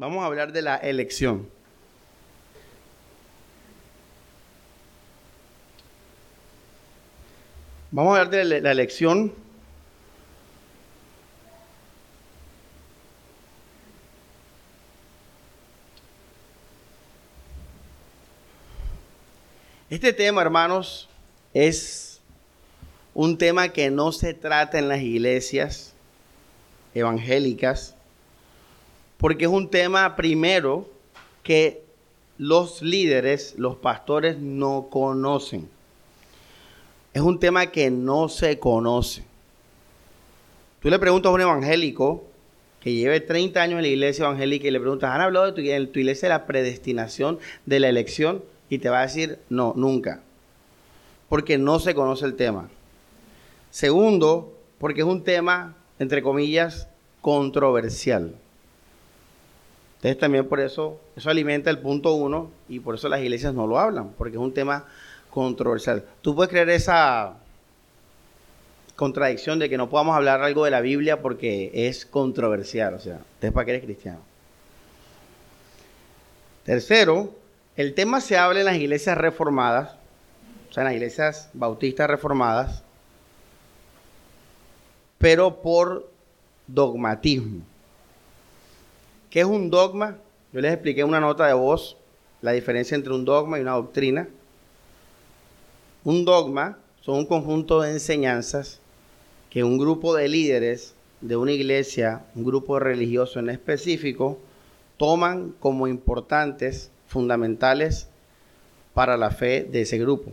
Vamos a hablar de la elección. Vamos a hablar de la elección. Este tema, hermanos, es un tema que no se trata en las iglesias evangélicas, porque es un tema primero que los líderes, los pastores no conocen. Es un tema que no se conoce. Tú le preguntas a un evangélico que lleve 30 años en la iglesia evangélica y le preguntas, ¿han hablado de tu, iglesia de la predestinación de la elección? Y te va a decir, no, nunca. Porque no se conoce el tema. Segundo, porque es un tema, entre comillas, controversial. Entonces también por eso, eso alimenta el punto uno y por eso las iglesias no lo hablan, porque es un tema controversial. Tú puedes creer esa contradicción de que no podamos hablar algo de la Biblia porque es controversial, o sea, entonces para qué eres cristiano. Tercero, el tema se habla en las iglesias reformadas, o sea, en las iglesias bautistas reformadas, pero por dogmatismo. ¿Qué es un dogma? Yo les expliqué en una nota de voz la diferencia entre un dogma y una doctrina. Un dogma son un conjunto de enseñanzas que un grupo de líderes de una iglesia, un grupo religioso en específico, toman como importantes fundamentales para la fe de ese grupo.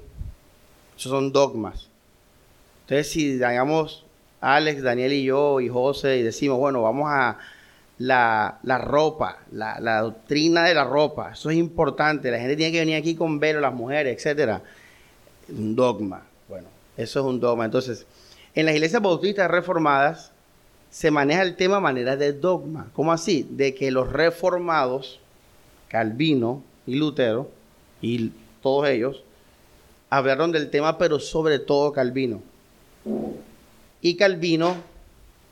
Esos son dogmas. Entonces, si digamos Alex, Daniel y yo y José y decimos, bueno, vamos a la, ropa, la, doctrina de la ropa, eso es importante, la gente tiene que venir aquí con velo, las mujeres, etcétera. Un dogma. Bueno, eso es un dogma. Entonces, en las iglesias bautistas reformadas se maneja el tema a manera de dogma. ¿Cómo así? De que los reformados Calvino y Lutero, y todos ellos, hablaron del tema, pero sobre todo Calvino. Y Calvino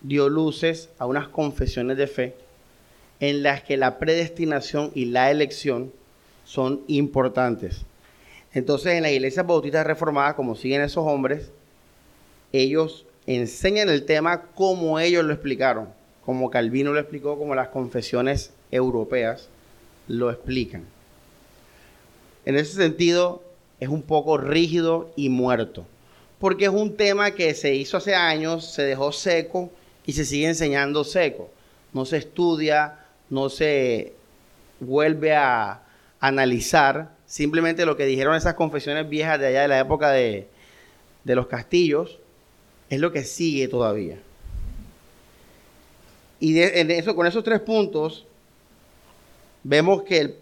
dio luces a unas confesiones de fe en las que la predestinación y la elección son importantes. Entonces, en la iglesia bautista reformada, como siguen esos hombres, ellos enseñan el tema como ellos lo explicaron, como Calvino lo explicó, como las confesiones europeas lo explican. En ese sentido, es un poco rígido y muerto, porque es un tema que se hizo hace años, se dejó seco y se sigue enseñando seco. No se estudia, no se vuelve a analizar, simplemente lo que dijeron esas confesiones viejas de allá de la época de, los castillos, es lo que sigue todavía. Y en eso, con esos tres puntos, vemos que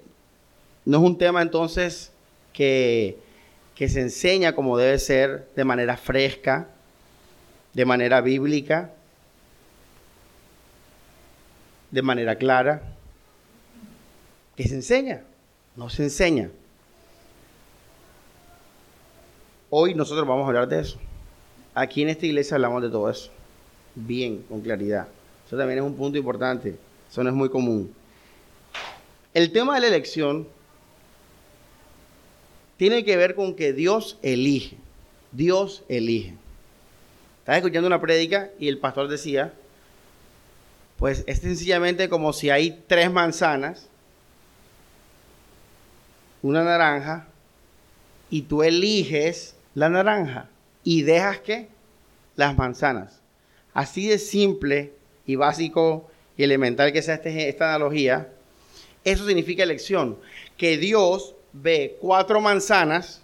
no es un tema entonces que, que se enseña como debe ser de manera fresca, de manera bíblica, de manera clara, que se enseña, no se enseña. Hoy nosotros vamos a hablar de eso. Aquí en esta iglesia hablamos de todo eso. Bien, con claridad. Eso también es un punto importante. Eso no es muy común. El tema de la elección tiene que ver con que Dios elige. Dios elige. Estaba escuchando una prédica y el pastor decía, pues es sencillamente como si hay tres manzanas, una naranja, y tú eliges la naranja y dejas que las manzanas. Así de simple y básico y elemental que sea este, esta analogía, eso significa elección. Que Dios ve cuatro manzanas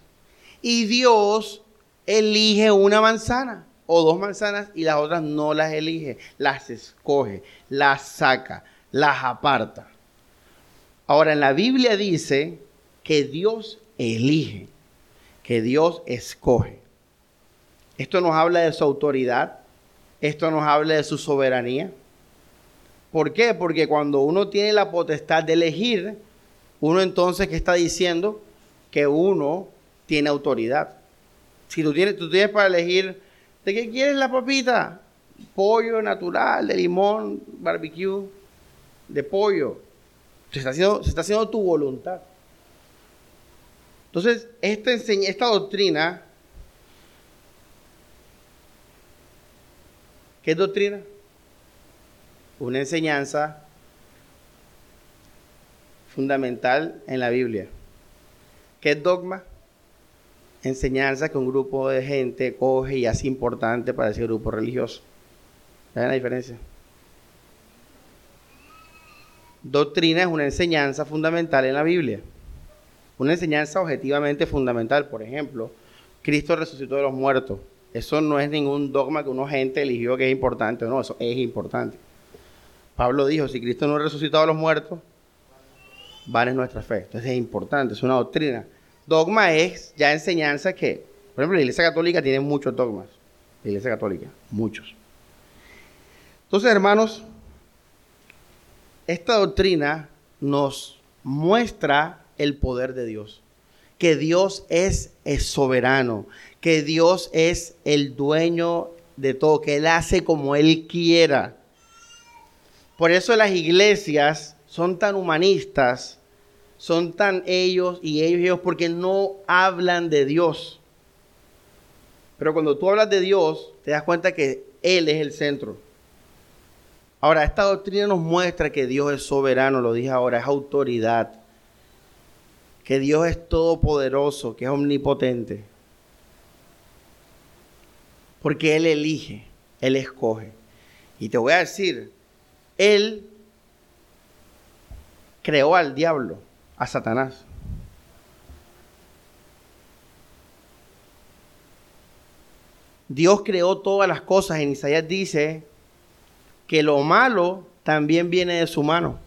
y Dios elige una manzana o dos manzanas y las otras no las elige, las escoge, las saca, las aparta. Ahora en la Biblia dice que Dios elige, que Dios escoge. Esto nos habla de su autoridad, esto nos habla de su soberanía. ¿Por qué? Porque cuando uno tiene la potestad de elegir, uno entonces que está diciendo que uno tiene autoridad. Si tú tienes, tú tienes para elegir, ¿de qué quieres la papita? Pollo natural, de limón, barbecue, de pollo. Se está haciendo, se está haciendo tu voluntad. Entonces, esta, esta doctrina, ¿qué es doctrina? Una enseñanza fundamental en la Biblia. ¿Qué es dogma? Enseñanza que un grupo de gente coge y hace importante para ese grupo religioso. ¿Saben la diferencia? Doctrina es una enseñanza fundamental en la Biblia. Una enseñanza objetivamente fundamental. Por ejemplo, Cristo resucitó de los muertos. Eso no es ningún dogma que una gente eligió que es importante o no, eso es importante. Pablo dijo, si Cristo no resucitó de los muertos, vale nuestra fe. Entonces es importante, es una doctrina. Dogma es ya enseñanza que, por ejemplo, la Iglesia Católica tiene muchos dogmas. La Iglesia Católica, muchos. Entonces, hermanos, esta doctrina nos muestra el poder de Dios. Que Dios es, es, soberano, que Dios es el dueño de todo, que Él hace como Él quiera. Por eso las iglesias son tan humanistas, son tan ellos y ellos y ellos, porque no hablan de Dios. Pero cuando tú hablas de Dios, te das cuenta que Él es el centro. Ahora, esta doctrina nos muestra que Dios es soberano, lo dije ahora, es autoridad. Que Dios es todopoderoso, que es omnipotente. Porque Él elige, Él escoge. Y te voy a decir, Él creó al diablo, a Satanás. Dios creó todas las cosas. En Isaías dice que lo malo también viene de su mano.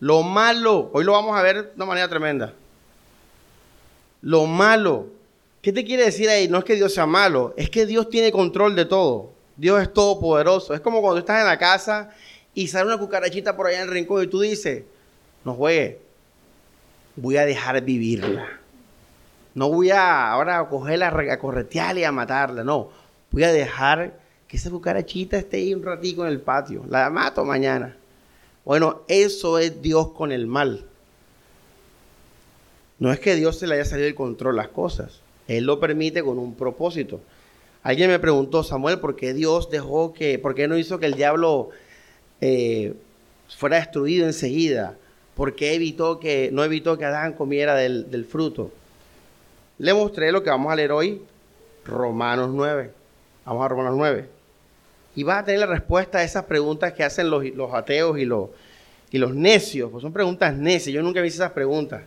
Lo malo, hoy lo vamos a ver de una manera tremenda. Lo malo, ¿qué te quiere decir ahí? No es que Dios sea malo, es que Dios tiene control de todo. Dios es todopoderoso. Es como cuando estás en la casa y sale una cucarachita por allá en el rincón y tú dices, no juegue, voy a dejar vivirla. No voy a ahora cogerla, a corretearla y a matarla. No, voy a dejar que esa cucarachita esté ahí un ratico en el patio. La mato mañana. Bueno, eso es Dios con el mal. No es que Dios se le haya salido del control las cosas. Él lo permite con un propósito. Alguien me preguntó, Samuel, ¿por qué Dios dejó que, por qué no hizo que el diablo eh, fuera destruido enseguida? ¿Por qué evitó que, no evitó que Adán comiera del, del fruto? Le mostré lo que vamos a leer hoy, Romanos 9. Vamos a Romanos 9 y vas a tener la respuesta a esas preguntas que hacen los, ateos y los, y los necios. Pues son preguntas necias. Yo nunca me hice esas preguntas.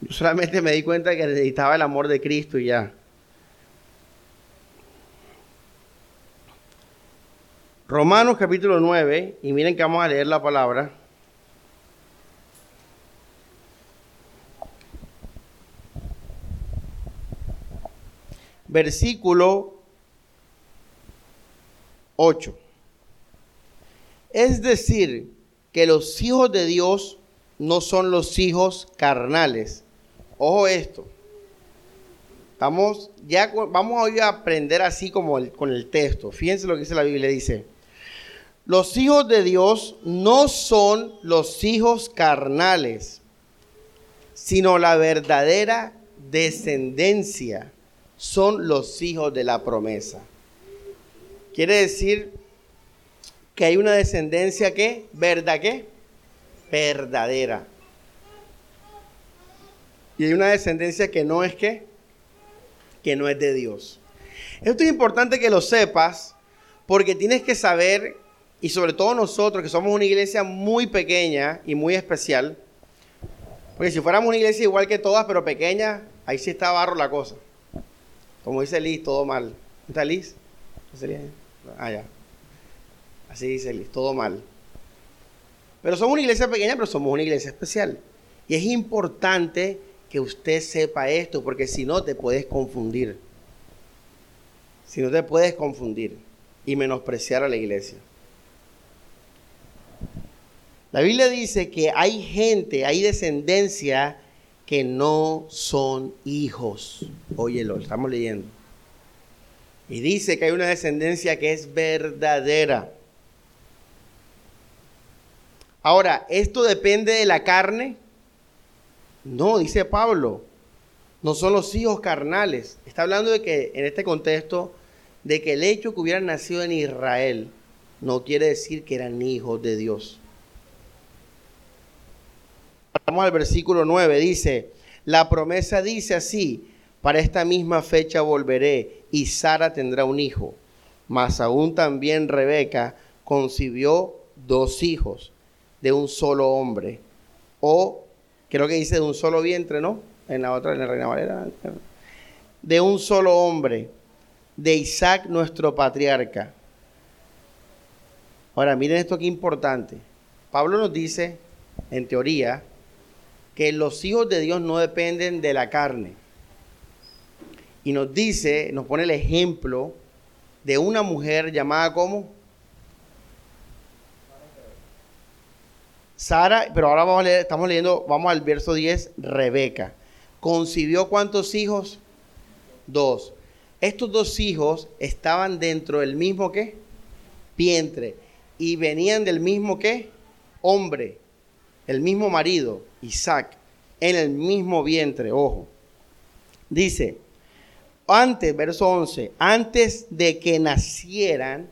Yo solamente me di cuenta que necesitaba el amor de Cristo y ya. Romanos capítulo 9, y miren que vamos a leer la palabra. Versículo 8. Es decir, que los hijos de Dios no son los hijos carnales. Ojo esto. Estamos, ya vamos hoy a aprender así como con el texto. Fíjense lo que dice la Biblia. Dice, los hijos de Dios no son los hijos carnales, sino la verdadera descendencia son los hijos de la promesa. Quiere decir que hay una descendencia que, ¿verdad qué? Verdadera. Y hay una descendencia que no es que, que no es de Dios. Esto es importante que lo sepas porque tienes que saber, y sobre todo nosotros que somos una iglesia muy pequeña y muy especial, porque si fuéramos una iglesia igual que todas, pero pequeña, ahí sí está barro la cosa. Como dice Liz, todo mal. ¿Está Liz? Ah, ya. Así dice todo mal. Pero somos una iglesia pequeña, pero somos una iglesia especial. Y es importante que usted sepa esto, porque si no te puedes confundir. Si no te puedes confundir y menospreciar a la iglesia. La Biblia dice que hay gente, hay descendencia que no son hijos. Óyelo, estamos leyendo. Y dice que hay una descendencia que es verdadera. Ahora, ¿esto depende de la carne? No, dice Pablo. No son los hijos carnales. Está hablando de que, en este contexto, de que el hecho que hubieran nacido en Israel no quiere decir que eran hijos de Dios. Vamos al versículo 9, dice, la promesa dice así, para esta misma fecha volveré y Sara tendrá un hijo. Mas aún también Rebeca concibió dos hijos de un solo hombre. O creo que dice de un solo vientre, ¿no? En la otra, en la Reina Valera. De un solo hombre, de Isaac nuestro patriarca. Ahora, miren esto que importante. Pablo nos dice, en teoría, que los hijos de Dios no dependen de la carne. Y nos dice, nos pone el ejemplo de una mujer llamada como Sara, pero ahora vamos a leer, estamos leyendo, vamos al verso 10, Rebeca. ¿Concibió cuántos hijos? Dos. Estos dos hijos estaban dentro del mismo qué? Vientre. Y venían del mismo qué? Hombre. El mismo marido, Isaac. En el mismo vientre, ojo. Dice, antes, verso 11, antes de que nacieran,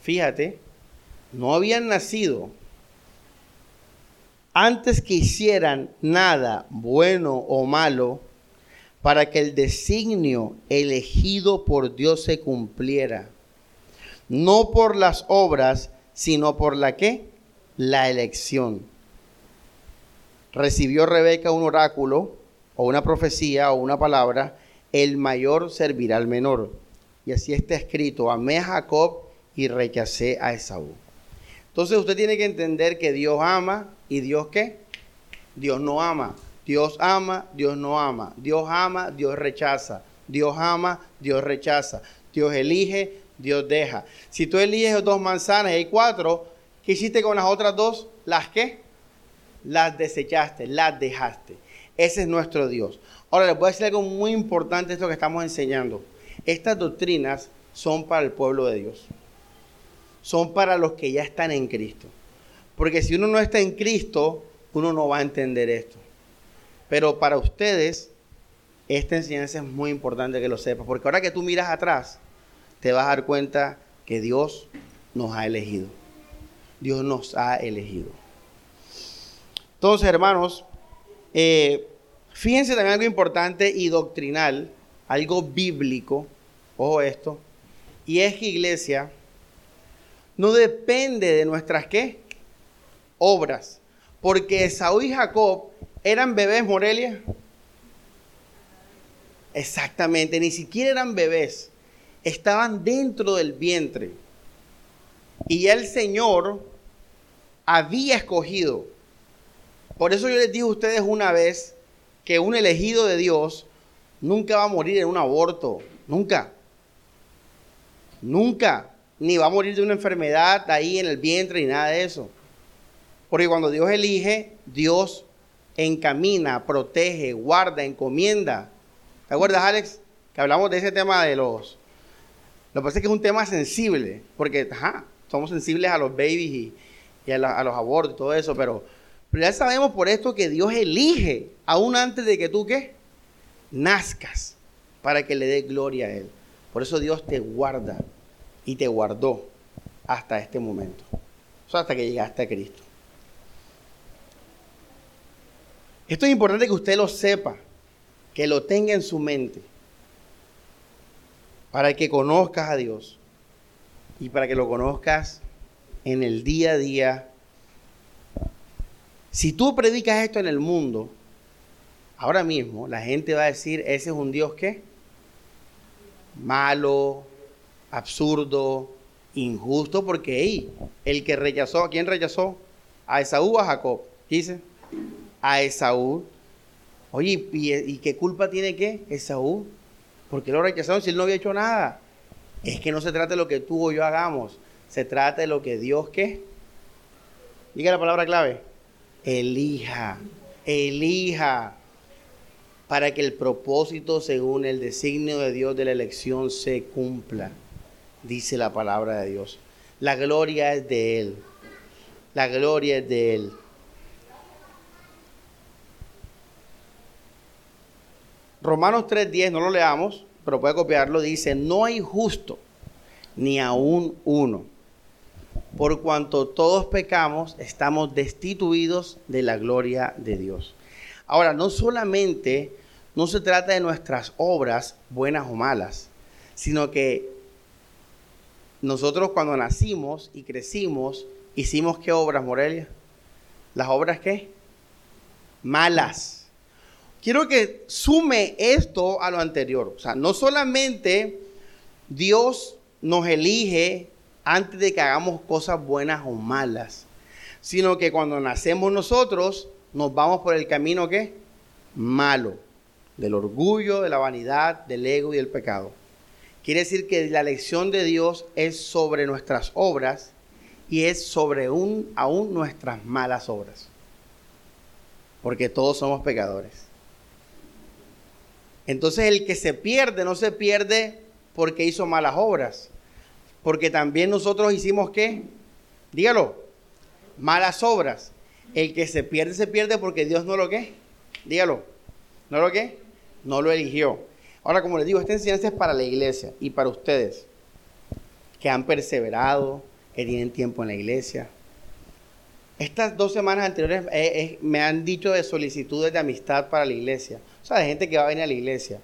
fíjate, no habían nacido, antes que hicieran nada bueno o malo, para que el designio elegido por Dios se cumpliera, no por las obras, sino por la que? La elección. Recibió Rebeca un oráculo o una profecía o una palabra, el mayor servirá al menor. Y así está escrito, amé a Jacob y rechacé a Esaú. Entonces usted tiene que entender que Dios ama y Dios qué? Dios no ama. Dios ama, Dios no ama. Dios ama, Dios rechaza. Dios ama, Dios rechaza. Dios elige, Dios deja. Si tú eliges dos manzanas y hay cuatro, ¿qué hiciste con las otras dos? ¿Las qué? Las desechaste, las dejaste. Ese es nuestro Dios. Ahora les voy a decir algo muy importante esto que estamos enseñando. Estas doctrinas son para el pueblo de Dios. Son para los que ya están en Cristo. Porque si uno no está en Cristo, uno no va a entender esto. Pero para ustedes, esta enseñanza es muy importante que lo sepas, porque ahora que tú miras atrás, te vas a dar cuenta que Dios nos ha elegido. Dios nos ha elegido. Entonces, hermanos, eh, fíjense también algo importante y doctrinal, algo bíblico, ojo esto, y es que iglesia no depende de nuestras qué? Obras. Porque Saúl y Jacob ¿Eran bebés, Morelia? Exactamente, ni siquiera eran bebés. Estaban dentro del vientre. Y el Señor había escogido. Por eso yo les dije a ustedes una vez que un elegido de Dios nunca va a morir en un aborto. Nunca. Nunca. Ni va a morir de una enfermedad ahí en el vientre ni nada de eso. Porque cuando Dios elige, Dios encamina, protege, guarda, encomienda. ¿Te acuerdas, Alex? Que hablamos de ese tema de los... Lo que pasa es que es un tema sensible, porque somos sensibles a los babies y, a, los abortos y todo eso, pero, pero ya sabemos por esto que Dios elige, aún antes de que tú, ¿qué? Nazcas, para que le dé gloria a Él. Por eso Dios te guarda y te guardó hasta este momento. Hasta que llegaste a Cristo. Esto es importante que usted lo sepa, que lo tenga en su mente, para que conozcas a Dios y para que lo conozcas en el día a día. Si tú predicas esto en el mundo, ahora mismo la gente va a decir, ese es un Dios que malo, absurdo, injusto, porque el que rechazó, ¿a quién rechazó? A Esaú o a Jacob. Dice, a Esaú. Oye, ¿y, qué culpa tiene qué? Esaú. ¿Por qué lo rechazaron si él no había hecho nada? Es que no se trata de lo que tú o yo hagamos. Se trata de lo que Dios qué. Diga la palabra clave. Elija. Elija. Para que el propósito según el designio de Dios de la elección se cumpla. Dice la palabra de Dios. La gloria es de Él. La gloria es de Él. Romanos 3.10, no lo leamos, pero puede copiarlo, dice, no hay justo, ni aún uno. Por cuanto todos pecamos, estamos destituidos de la gloria de Dios. Ahora, no solamente no se trata de nuestras obras, buenas o malas, sino que nosotros cuando nacimos y crecimos, hicimos qué obras, Morelia? ¿Las obras qué? Malas. Quiero que sume esto a lo anterior. O sea, no solamente Dios nos elige antes de que hagamos cosas buenas o malas, sino que cuando nacemos nosotros nos vamos por el camino que malo, del orgullo, de la vanidad, del ego y del pecado. Quiere decir que la lección de Dios es sobre nuestras obras y es sobre un, aún nuestras malas obras. Porque todos somos pecadores. Entonces el que se pierde no se pierde porque hizo malas obras. Porque también nosotros hicimos qué? Dígalo. Malas obras. El que se pierde se pierde porque Dios no lo qué. Dígalo. ¿No lo qué? No lo eligió. Ahora, como les digo, esta enseñanza es para la iglesia y para ustedes que han perseverado, que tienen tiempo en la iglesia. Estas dos semanas anteriores eh, eh, me han dicho de solicitudes de amistad para la iglesia. O sea, de gente que va a venir a la iglesia.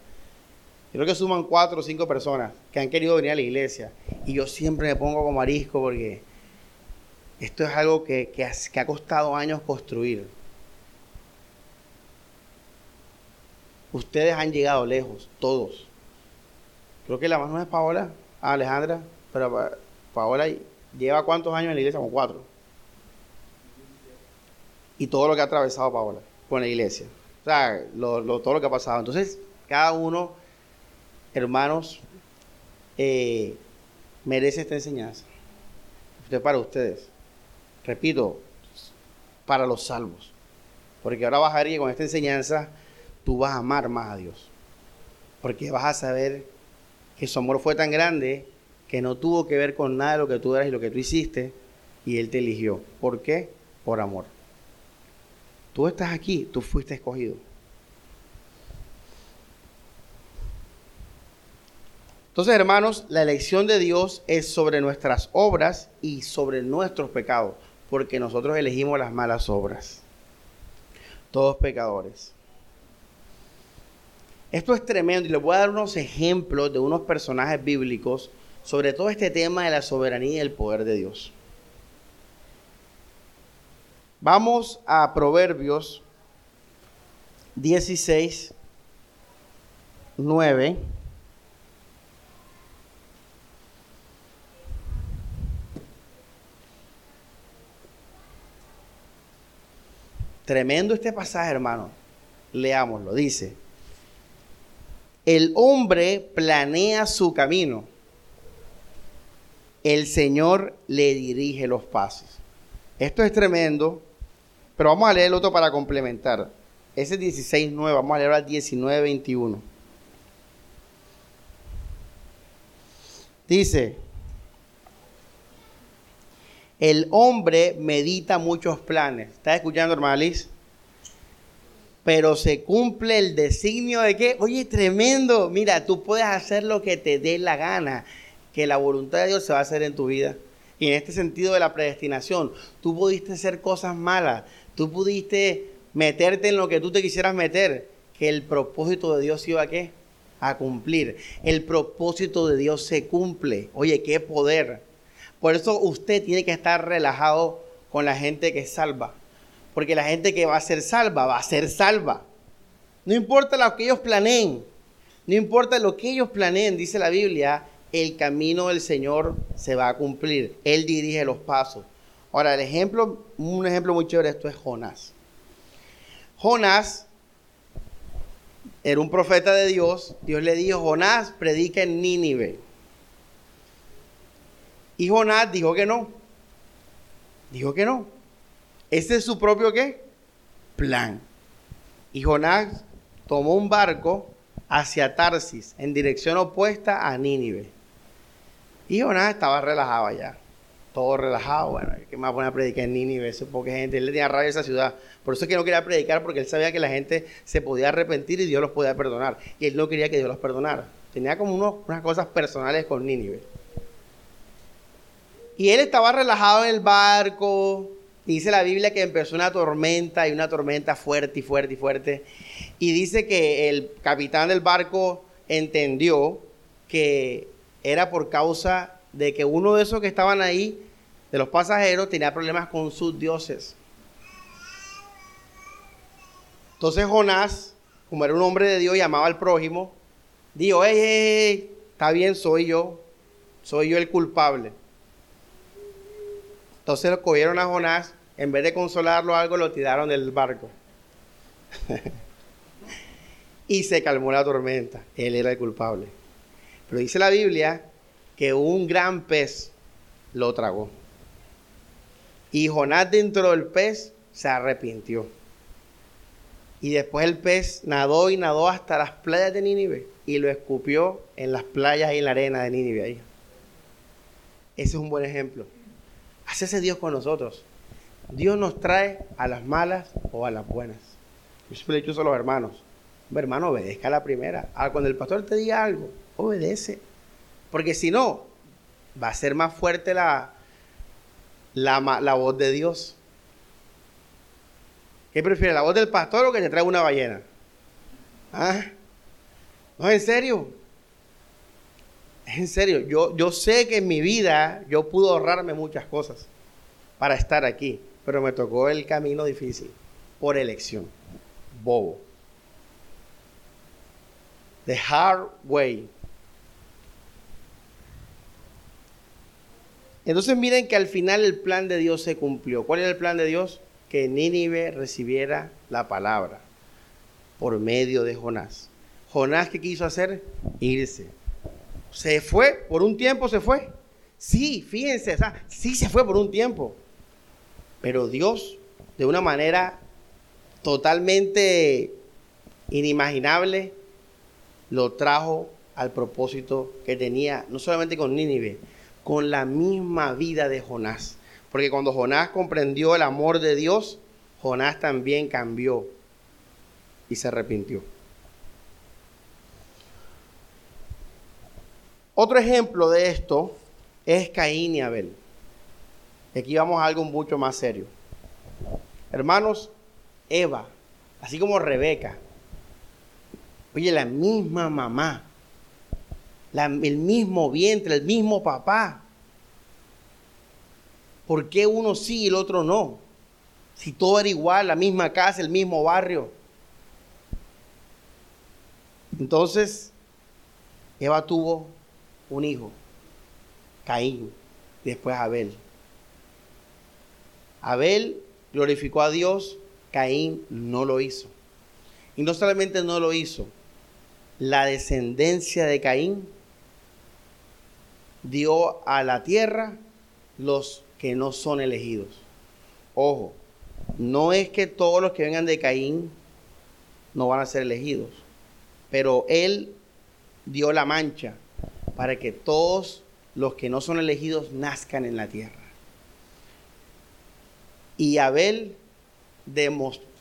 Creo que suman cuatro o cinco personas que han querido venir a la iglesia. Y yo siempre me pongo como marisco porque esto es algo que, que ha costado años construir. Ustedes han llegado lejos, todos. Creo que la más nueva es Paola, Alejandra, pero Paola lleva cuántos años en la iglesia, como cuatro. Y todo lo que ha atravesado Paola con la iglesia. O sea, todo lo que ha pasado. Entonces, cada uno, hermanos, eh, merece esta enseñanza. Esto es para ustedes. Repito, para los salvos. Porque ahora vas a ver que con esta enseñanza tú vas a amar más a Dios. Porque vas a saber que su amor fue tan grande que no tuvo que ver con nada de lo que tú eras y lo que tú hiciste, y Él te eligió. ¿Por qué? Por amor. Tú estás aquí, tú fuiste escogido. Entonces, hermanos, la elección de Dios es sobre nuestras obras y sobre nuestros pecados, porque nosotros elegimos las malas obras. Todos pecadores. Esto es tremendo y les voy a dar unos ejemplos de unos personajes bíblicos sobre todo este tema de la soberanía y el poder de Dios. Vamos a Proverbios 16, 9. Tremendo este pasaje, hermano. Leámoslo. Dice, el hombre planea su camino. El Señor le dirige los pasos. Esto es tremendo, pero vamos a leer el otro para complementar. Ese 16.9, vamos a leer al 19.21. Dice, el hombre medita muchos planes. ¿Estás escuchando, hermana Liz? pero se cumple el designio de que, oye, tremendo, mira, tú puedes hacer lo que te dé la gana, que la voluntad de Dios se va a hacer en tu vida. Y en este sentido de la predestinación, tú pudiste hacer cosas malas, tú pudiste meterte en lo que tú te quisieras meter, que el propósito de Dios iba a qué? A cumplir. El propósito de Dios se cumple. Oye, qué poder. Por eso usted tiene que estar relajado con la gente que salva porque la gente que va a ser salva, va a ser salva. No importa lo que ellos planeen, no importa lo que ellos planeen, dice la Biblia, el camino del Señor se va a cumplir. Él dirige los pasos. Ahora, el ejemplo, un ejemplo muy chévere, esto es Jonás. Jonás era un profeta de Dios. Dios le dijo, Jonás, predica en Nínive. Y Jonás dijo que no. Dijo que no. Ese es su propio qué? Plan. Y Jonás tomó un barco hacia Tarsis, en dirección opuesta a Nínive. Y Jonás estaba relajado allá. todo relajado. Bueno, ¿qué más pone a predicar en Nínive? Eso porque gente, él tenía rabia a esa ciudad. Por eso es que no quería predicar, porque él sabía que la gente se podía arrepentir y Dios los podía perdonar. Y él no quería que Dios los perdonara. Tenía como unas cosas personales con Nínive. Y él estaba relajado en el barco. Dice la Biblia que empezó una tormenta y una tormenta fuerte y fuerte y fuerte. Y dice que el capitán del barco entendió que era por causa de que uno de esos que estaban ahí, de los pasajeros, tenía problemas con sus dioses. Entonces Jonás, como era un hombre de Dios, llamaba al prójimo, dijo, hey, hey, está bien, soy yo, soy yo el culpable. Entonces lo cogieron a Jonás, en vez de consolarlo algo, lo tiraron del barco. y se calmó la tormenta. Él era el culpable. Pero dice la Biblia que un gran pez lo tragó. Y Jonás dentro del pez se arrepintió. Y después el pez nadó y nadó hasta las playas de Nínive y lo escupió en las playas y en la arena de Nínive ahí. Ese es un buen ejemplo. Hace ese Dios con nosotros. Dios nos trae a las malas o a las buenas. Yo siempre le he dicho a los hermanos. Un hermano, obedezca a la primera. Cuando el pastor te diga algo, obedece. Porque si no, va a ser más fuerte la, la, la voz de Dios. ¿Qué prefiere, la voz del pastor o que te traiga una ballena? ¿Ah? No, en serio. En serio, yo, yo sé que en mi vida yo pude ahorrarme muchas cosas para estar aquí, pero me tocó el camino difícil por elección. Bobo. The hard way. Entonces miren que al final el plan de Dios se cumplió. ¿Cuál era el plan de Dios? Que Nínive recibiera la palabra por medio de Jonás. Jonás, ¿qué quiso hacer? Irse. Se fue, por un tiempo se fue. Sí, fíjense, sí se fue por un tiempo. Pero Dios, de una manera totalmente inimaginable, lo trajo al propósito que tenía, no solamente con Nínive, con la misma vida de Jonás. Porque cuando Jonás comprendió el amor de Dios, Jonás también cambió y se arrepintió. Otro ejemplo de esto es Caín y Abel. Aquí vamos a algo mucho más serio. Hermanos, Eva, así como Rebeca, oye, la misma mamá, el mismo vientre, el mismo papá. ¿Por qué uno sí y el otro no? Si todo era igual, la misma casa, el mismo barrio. Entonces, Eva tuvo un hijo, Caín, después Abel. Abel glorificó a Dios, Caín no lo hizo. Y no solamente no lo hizo, la descendencia de Caín dio a la tierra los que no son elegidos. Ojo, no es que todos los que vengan de Caín no van a ser elegidos, pero él dio la mancha para que todos los que no son elegidos nazcan en la tierra. Y Abel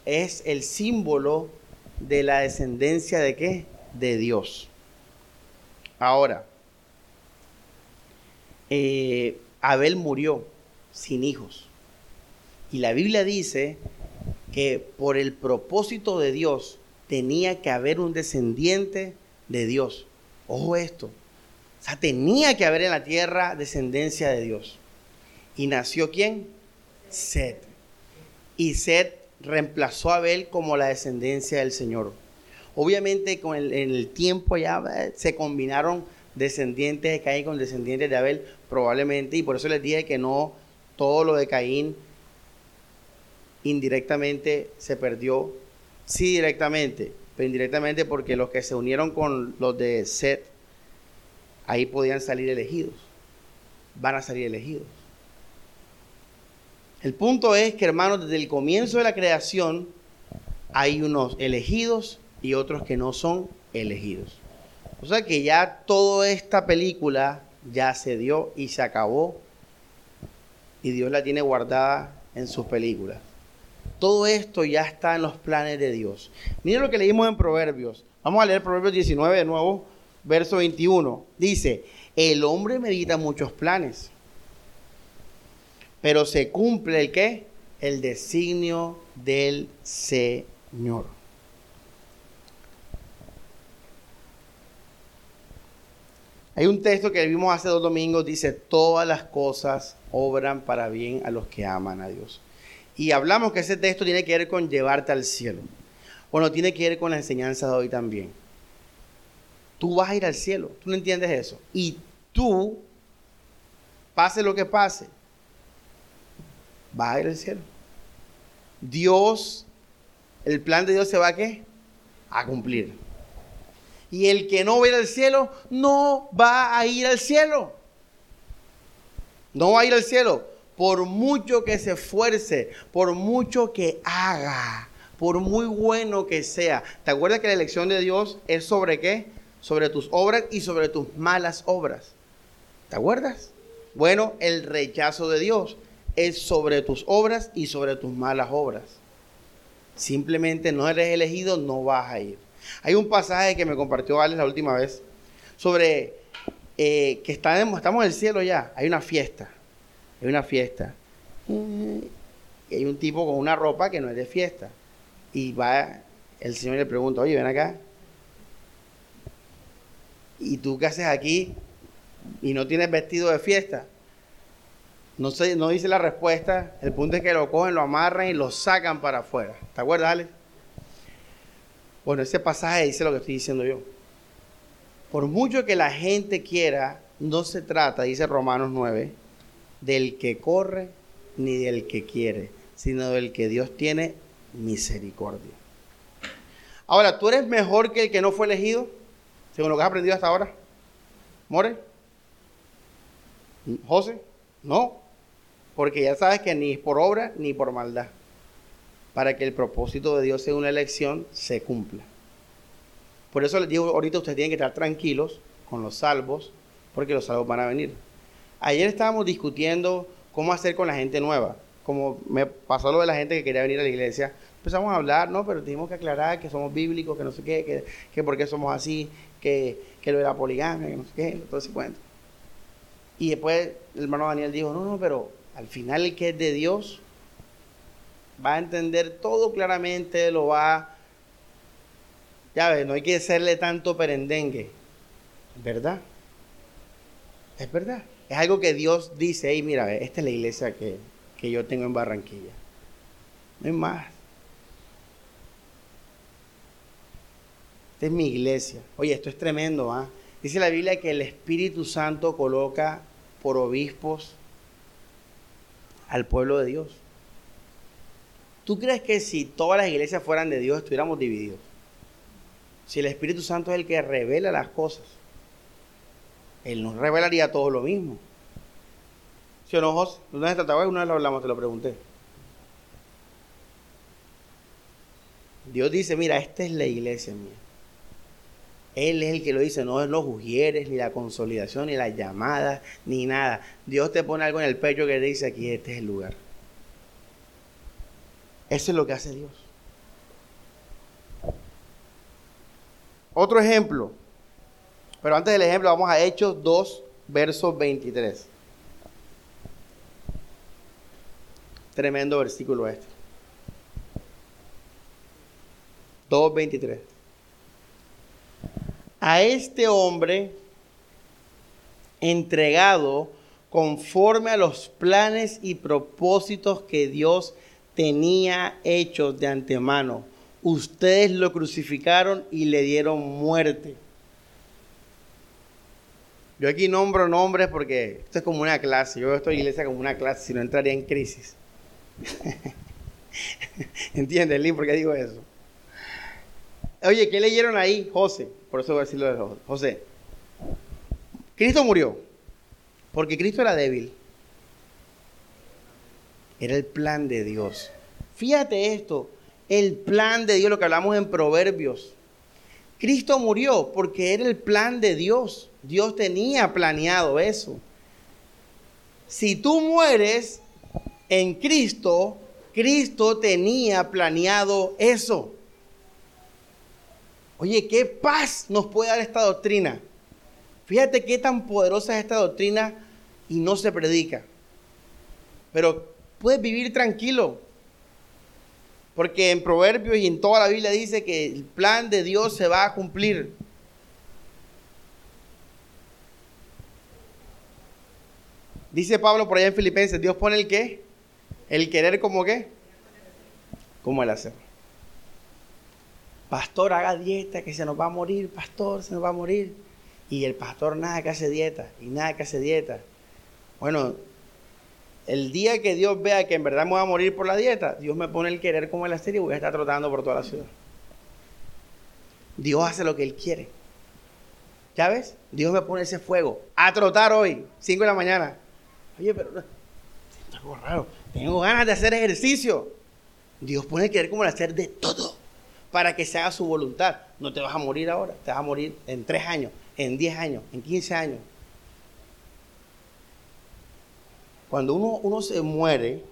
es el símbolo de la descendencia de qué? De Dios. Ahora, eh, Abel murió sin hijos. Y la Biblia dice que por el propósito de Dios tenía que haber un descendiente de Dios. Ojo esto. O sea, tenía que haber en la tierra descendencia de Dios. ¿Y nació quién? Seth. Y Seth reemplazó a Abel como la descendencia del Señor. Obviamente con el, en el tiempo ya eh, se combinaron descendientes de Caín con descendientes de Abel, probablemente, y por eso les dije que no todo lo de Caín indirectamente se perdió, sí directamente, pero indirectamente porque los que se unieron con los de Seth, ahí podían salir elegidos, van a salir elegidos. El punto es que, hermanos, desde el comienzo de la creación hay unos elegidos y otros que no son elegidos. O sea que ya toda esta película ya se dio y se acabó y Dios la tiene guardada en sus películas. Todo esto ya está en los planes de Dios. Miren lo que leímos en Proverbios. Vamos a leer Proverbios 19 de nuevo, verso 21. Dice, el hombre medita muchos planes, pero se cumple el qué? El designio del Señor. Hay un texto que vimos hace dos domingos, dice, todas las cosas obran para bien a los que aman a Dios. Y hablamos que ese texto tiene que ver con llevarte al cielo. Bueno, tiene que ver con la enseñanza de hoy también. Tú vas a ir al cielo, tú no entiendes eso. Y tú, pase lo que pase, vas a ir al cielo. Dios, el plan de Dios se va a qué? A cumplir. Y el que no va a ir al cielo, no va a ir al cielo. No va a ir al cielo. Por mucho que se esfuerce, por mucho que haga, por muy bueno que sea. ¿Te acuerdas que la elección de Dios es sobre qué? Sobre tus obras y sobre tus malas obras. ¿Te acuerdas? Bueno, el rechazo de Dios es sobre tus obras y sobre tus malas obras. Simplemente no eres elegido, no vas a ir. Hay un pasaje que me compartió Alex la última vez sobre eh, que estamos en el cielo ya. Hay una fiesta. Hay una fiesta. Y hay un tipo con una ropa que no es de fiesta. Y va, el Señor le pregunta, oye, ven acá. ¿Y tú qué haces aquí y no tienes vestido de fiesta? No, sé, no dice la respuesta. El punto es que lo cogen, lo amarran y lo sacan para afuera. ¿Te acuerdas, Alex? Bueno, ese pasaje dice lo que estoy diciendo yo. Por mucho que la gente quiera, no se trata, dice Romanos 9, del que corre ni del que quiere, sino del que Dios tiene misericordia. Ahora, ¿tú eres mejor que el que no fue elegido? Según lo que has aprendido hasta ahora. ¿More? ¿José? No. Porque ya sabes que ni por obra ni por maldad para que el propósito de Dios sea una elección se cumpla. Por eso les digo, ahorita ustedes tienen que estar tranquilos con los salvos, porque los salvos van a venir. Ayer estábamos discutiendo cómo hacer con la gente nueva. Como me pasó lo de la gente que quería venir a la iglesia, empezamos a hablar, no, pero tenemos que aclarar que somos bíblicos, que no sé qué, que, que por qué somos así, que, que lo de la poligamia, que no sé qué, todo ese cuento. Y después el hermano Daniel dijo, no, no, pero al final el que es de Dios va a entender todo claramente, lo va... Ya ves, no hay que hacerle tanto perendengue. ¿Verdad? Es verdad. Es algo que Dios dice, hey, mira, esta es la iglesia que, que yo tengo en Barranquilla. No hay más. Esta es mi iglesia. Oye, esto es tremendo, ¿ah? Dice la Biblia que el Espíritu Santo coloca por obispos al pueblo de Dios. ¿Tú crees que si todas las iglesias fueran de Dios estuviéramos divididos? Si el Espíritu Santo es el que revela las cosas, Él nos revelaría todo lo mismo. ¿Sí o no, José? Una vez una vez lo hablamos, te lo pregunté. Dios dice, mira, esta es la iglesia mía. Él es el que lo dice, no es los ujieres, ni la consolidación, ni las llamadas, ni nada. Dios te pone algo en el pecho que dice, aquí este es el lugar. Eso es lo que hace Dios. Otro ejemplo. Pero antes del ejemplo vamos a Hechos 2, versos 23. Tremendo versículo este. 2.23. A este hombre entregado conforme a los planes y propósitos que Dios tenía hechos de antemano. Ustedes lo crucificaron y le dieron muerte. Yo aquí nombro nombres porque esto es como una clase. Yo veo esta iglesia como una clase, si no entraría en crisis. ¿Entiendes, Lin? ¿Por qué digo eso? Oye, ¿qué leyeron ahí, José? Por eso voy a decirlo de José. Cristo murió porque Cristo era débil. Era el plan de Dios. Fíjate esto, el plan de Dios, lo que hablamos en Proverbios. Cristo murió porque era el plan de Dios. Dios tenía planeado eso. Si tú mueres, En Cristo, Cristo tenía planeado eso. Oye, qué paz nos puede dar esta doctrina. Fíjate qué tan poderosa es esta doctrina y no se predica. Pero puedes vivir tranquilo. Porque en Proverbios y en toda la Biblia dice que el plan de Dios se va a cumplir. Dice Pablo por allá en Filipenses, Dios pone el qué? El querer como qué? Como el hacer. Pastor, haga dieta, que se nos va a morir, pastor, se nos va a morir. Y el pastor nada que hace dieta, y nada que hace dieta. Bueno, el día que Dios vea que en verdad me voy a morir por la dieta, Dios me pone el querer como el hacer y voy a estar trotando por toda la ciudad. Dios hace lo que Él quiere. ¿Ya ves? Dios me pone ese fuego a trotar hoy, 5 de la mañana. Oye, pero siento algo raro. Tengo ganas de hacer ejercicio. Dios pone el querer como el hacer de todo para que se haga su voluntad. No te vas a morir ahora, te vas a morir en 3 años, en 10 años, en 15 años. Cuando uno, uno se muere,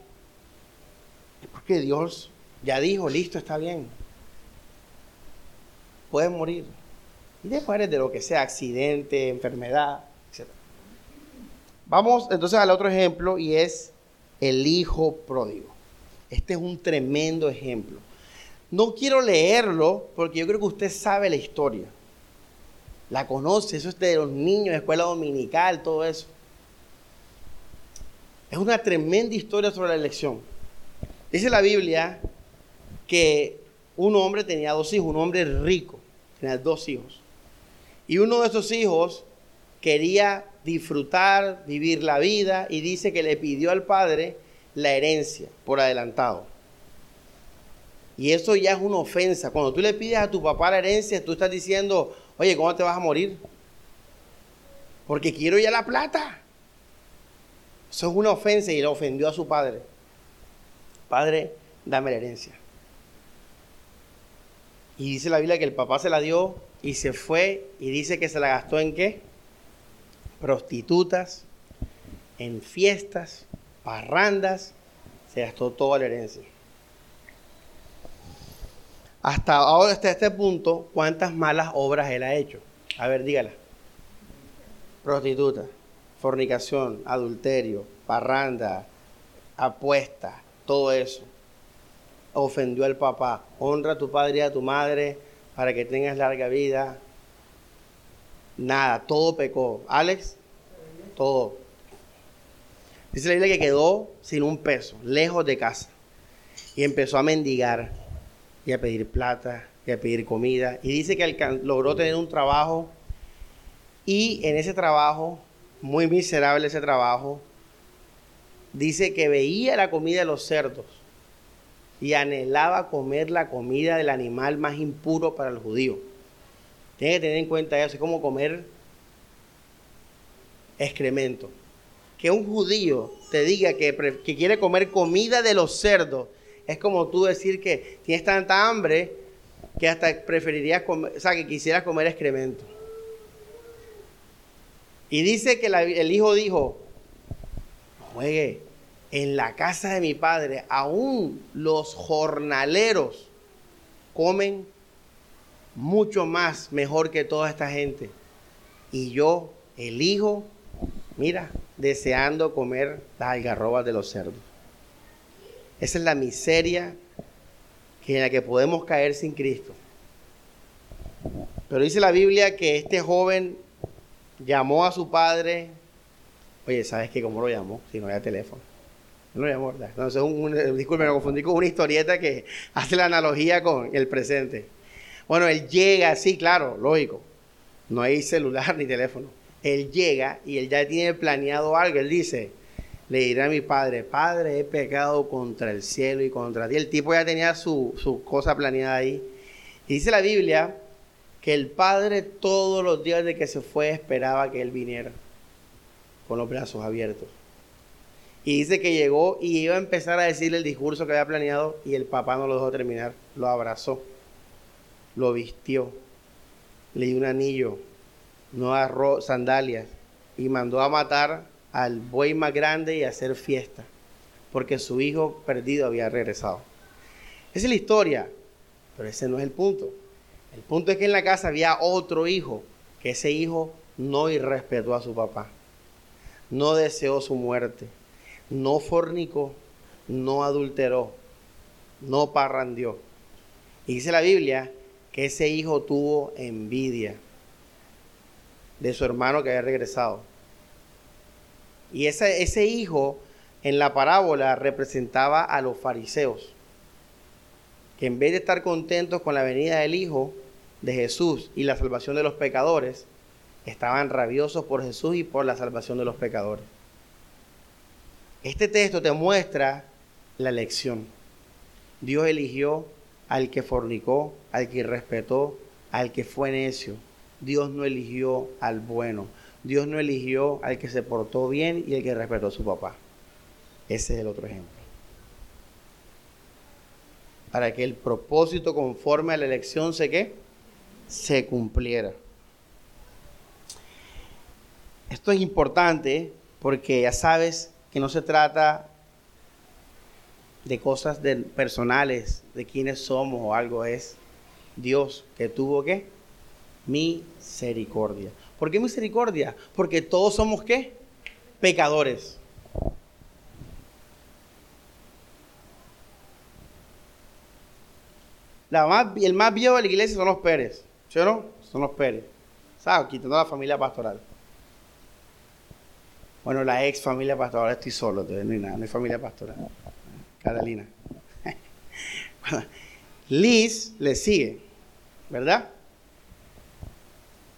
es porque Dios ya dijo, listo, está bien. Puedes morir. Y después de lo que sea, accidente, enfermedad, etc. Vamos entonces al otro ejemplo y es el hijo pródigo. Este es un tremendo ejemplo. No quiero leerlo porque yo creo que usted sabe la historia. La conoce, eso es de los niños, escuela dominical, todo eso. Es una tremenda historia sobre la elección. Dice la Biblia que un hombre tenía dos hijos, un hombre rico, tenía dos hijos. Y uno de esos hijos quería disfrutar, vivir la vida y dice que le pidió al padre la herencia por adelantado. Y eso ya es una ofensa. Cuando tú le pides a tu papá la herencia, tú estás diciendo, oye, ¿cómo te vas a morir? Porque quiero ya la plata. Eso es una ofensa y le ofendió a su padre. Padre, dame la herencia. Y dice la Biblia que el papá se la dio y se fue y dice que se la gastó en qué? prostitutas, en fiestas, parrandas, se gastó toda la herencia. Hasta ahora, hasta este punto, ¿cuántas malas obras él ha hecho? A ver, dígala. Prostituta, fornicación, adulterio, parranda, apuesta, todo eso. Ofendió al papá. Honra a tu padre y a tu madre para que tengas larga vida. Nada, todo pecó. Alex, todo. Dice la Biblia que quedó sin un peso, lejos de casa. Y empezó a mendigar y a pedir plata y a pedir comida. Y dice que logró tener un trabajo y en ese trabajo, muy miserable ese trabajo, dice que veía la comida de los cerdos y anhelaba comer la comida del animal más impuro para el judío. Tiene que tener en cuenta eso, es como comer excremento. Que un judío te diga que, que quiere comer comida de los cerdos, es como tú decir que tienes tanta hambre que hasta preferirías comer, o sea, que quisieras comer excremento. Y dice que el hijo dijo, juegue, en la casa de mi padre, aún los jornaleros comen mucho más mejor que toda esta gente. Y yo elijo, mira, deseando comer las algarrobas de los cerdos. Esa es la miseria en la que podemos caer sin Cristo. Pero dice la Biblia que este joven llamó a su padre. Oye, ¿sabes qué? ¿Cómo lo llamó? Si no había teléfono. No lo llamó, ¿verdad? Entonces, un, disculpe, me confundí con una historieta que hace la analogía con el presente. Bueno, él llega, sí, claro, lógico. No hay celular ni teléfono. Él llega y él ya tiene planeado algo. Él dice, le diré a mi padre, padre, he pecado contra el cielo y contra ti. El tipo ya tenía su, su cosa planeada ahí. Y dice la Biblia que el padre todos los días de que se fue esperaba que él viniera con los brazos abiertos. Y dice que llegó y iba a empezar a decirle el discurso que había planeado y el papá no lo dejó terminar, lo abrazó lo vistió, le dio un anillo, no agarró sandalias y mandó a matar al buey más grande y hacer fiesta porque su hijo perdido había regresado. Esa es la historia, pero ese no es el punto. El punto es que en la casa había otro hijo, que ese hijo no irrespetó a su papá, no deseó su muerte, no fornicó, no adulteró, no parrandió. Y dice la Biblia que ese hijo tuvo envidia de su hermano que había regresado. Y ese, hijo en la parábola representaba a los fariseos, que en vez de estar contentos con la venida del Hijo de Jesús y la salvación de los pecadores, estaban rabiosos por Jesús y por la salvación de los pecadores. Este texto te muestra la elección. Dios eligió al que fornicó, al que irrespetó, al que fue necio. Dios no eligió al bueno. Dios no eligió al que se portó bien y al que respetó a su papá. Ese es el otro ejemplo. Para que el propósito conforme a la elección se que se cumpliera. Esto es importante porque ya sabes que no se trata de cosas personales, de quiénes somos o algo, es Dios que tuvo que misericordia. ¿Por qué misericordia? Porque todos somos qué? Pecadores. El más viejo de la iglesia son los Pérez. ¿Sí o no? Son los Pérez. ¿Sabes? Quitando la familia pastoral. Bueno, la ex familia pastoral, estoy solo, no hay nada, no hay familia pastoral. Catalina. Liz le sigue, ¿verdad?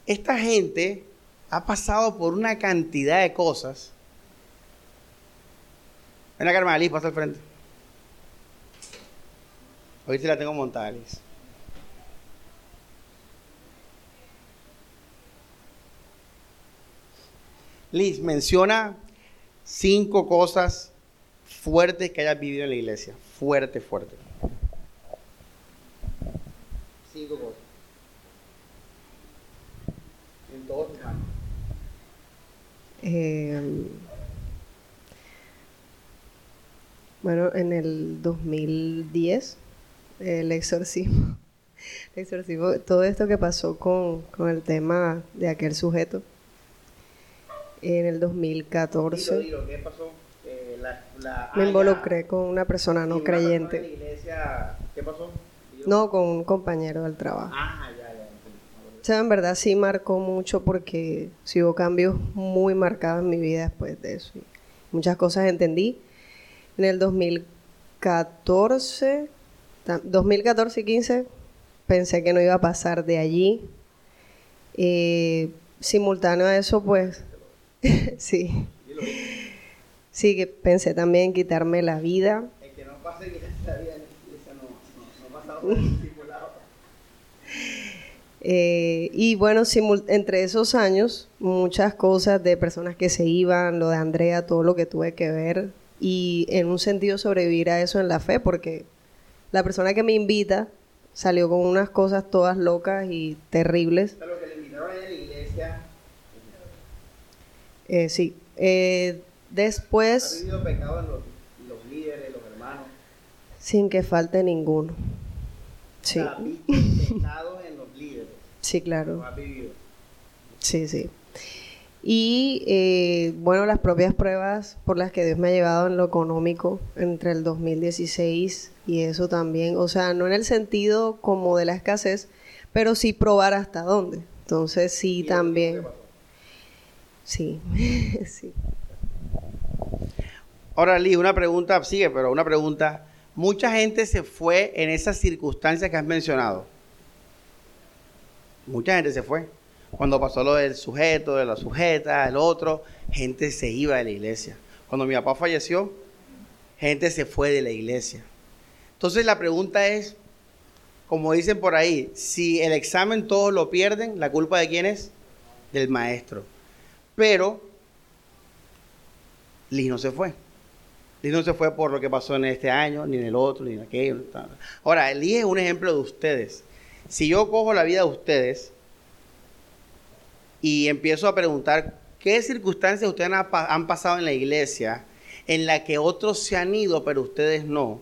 Esta gente ha pasado por una cantidad de cosas. Ven acá, hermana Liz, pasa al frente. Hoy sí la tengo montada, Liz. Liz, menciona cinco cosas fuertes que hayas vivido en la iglesia. Fuerte, fuerte. Cinco cosas. Eh, bueno, en el 2010 el exorcismo. El exorcismo, todo esto que pasó con, con el tema de aquel sujeto en el 2014. Dilo, dilo, ¿qué pasó? Eh, la, la, Me involucré con una persona no persona creyente. de la iglesia, ¿Qué pasó? Dilo. No, con un compañero del trabajo. Ah, ya. O sea, en verdad sí marcó mucho porque sí hubo cambios muy marcados en mi vida después de eso. Muchas cosas entendí. En el 2014, ta- 2014 y 15, pensé que no iba a pasar de allí. Eh, simultáneo a eso, pues, sí. Sí, que pensé también en quitarme la vida. El que no pase que esa vida iglesia no, no, no pasa. Eh, y bueno, entre esos años, muchas cosas de personas que se iban, lo de Andrea, todo lo que tuve que ver, y en un sentido sobrevivir a eso en la fe, porque la persona que me invita salió con unas cosas todas locas y terribles. O sea, lo que le invitaron a la iglesia, Eh, sí. Eh, ha después, vivido pecado en los, los líderes, los hermanos. sin que falte ninguno. Sí, O sea, viste pecados en los líderes. Sí, claro. Lo has vivido. Sí, sí. Y eh, bueno, las propias pruebas por las que Dios me ha llevado en lo económico entre el 2016 y eso también, o sea, no en el sentido como de la escasez, pero sí probar hasta dónde. Entonces sí ¿Y también, sí, sí. Ahora, Lee, una pregunta, sigue, pero una pregunta. Mucha gente se fue en esas circunstancias que has mencionado. Mucha gente se fue. Cuando pasó lo del sujeto, de la sujeta, el otro, gente se iba de la iglesia. Cuando mi papá falleció, gente se fue de la iglesia. Entonces la pregunta es, como dicen por ahí, si el examen todos lo pierden, ¿la culpa de quién es? Del maestro. Pero Liz no se fue. Liz no se fue por lo que pasó en este año, ni en el otro, ni en aquello. Ahora, Liz es un ejemplo de ustedes. Si yo cojo la vida de ustedes y empiezo a preguntar qué circunstancias ustedes han, pa- han pasado en la iglesia en la que otros se han ido, pero ustedes no,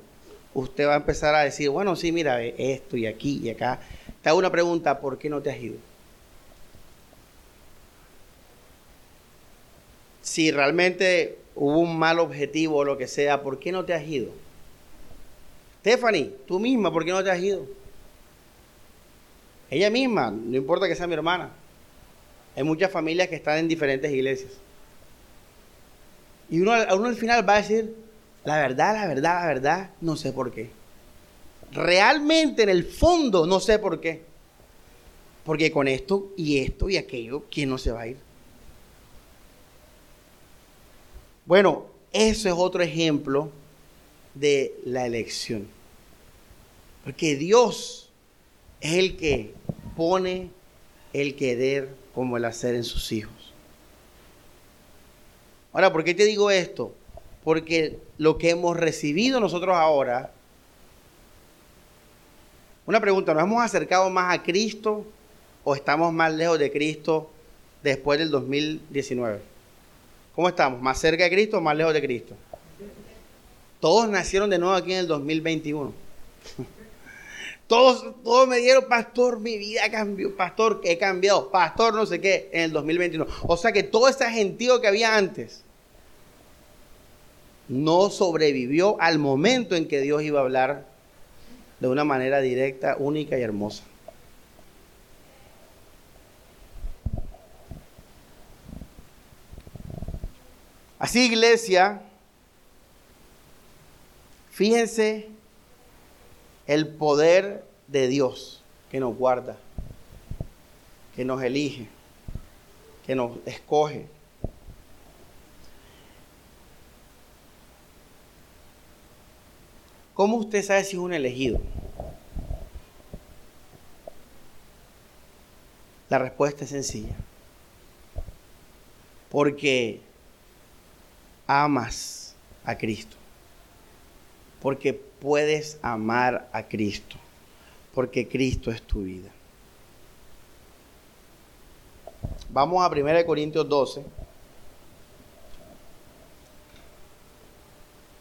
usted va a empezar a decir, bueno, sí, mira, esto y aquí y acá. Te hago una pregunta, ¿por qué no te has ido? Si realmente hubo un mal objetivo o lo que sea, ¿por qué no te has ido? Stephanie, tú misma, ¿por qué no te has ido? Ella misma, no importa que sea mi hermana. Hay muchas familias que están en diferentes iglesias. Y uno, uno al final va a decir, la verdad, la verdad, la verdad, no sé por qué. Realmente en el fondo no sé por qué. Porque con esto y esto y aquello, ¿quién no se va a ir? Bueno, eso es otro ejemplo de la elección. Porque Dios es el que pone el querer como el hacer en sus hijos. Ahora, ¿por qué te digo esto? Porque lo que hemos recibido nosotros ahora, una pregunta, ¿nos hemos acercado más a Cristo o estamos más lejos de Cristo después del 2019? ¿Cómo estamos? ¿Más cerca de Cristo o más lejos de Cristo? Todos nacieron de nuevo aquí en el 2021. Todos, todos me dieron, pastor, mi vida cambió, pastor, he cambiado, pastor, no sé qué, en el 2021. O sea que todo ese gentío que había antes no sobrevivió al momento en que Dios iba a hablar de una manera directa, única y hermosa. Así, iglesia, fíjense el poder de Dios que nos guarda, que nos elige, que nos escoge. ¿Cómo usted sabe si es un elegido? La respuesta es sencilla. Porque amas a Cristo. Porque puedes amar a Cristo. Porque Cristo es tu vida. Vamos a 1 Corintios 12.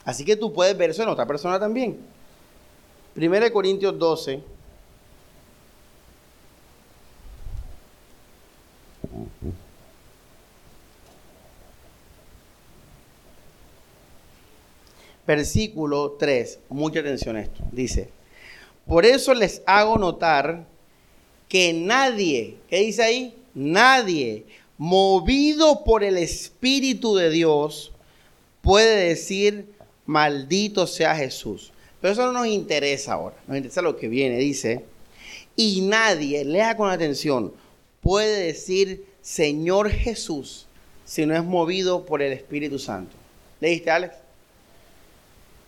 Así que tú puedes ver eso en otra persona también. 1 Corintios 12. Versículo 3. Mucha atención a esto. Dice, por eso les hago notar que nadie, ¿qué dice ahí? Nadie, movido por el Espíritu de Dios, puede decir, maldito sea Jesús. Pero eso no nos interesa ahora, nos interesa lo que viene. Dice, y nadie, lea con atención, puede decir Señor Jesús si no es movido por el Espíritu Santo. ¿Leíste, Alex?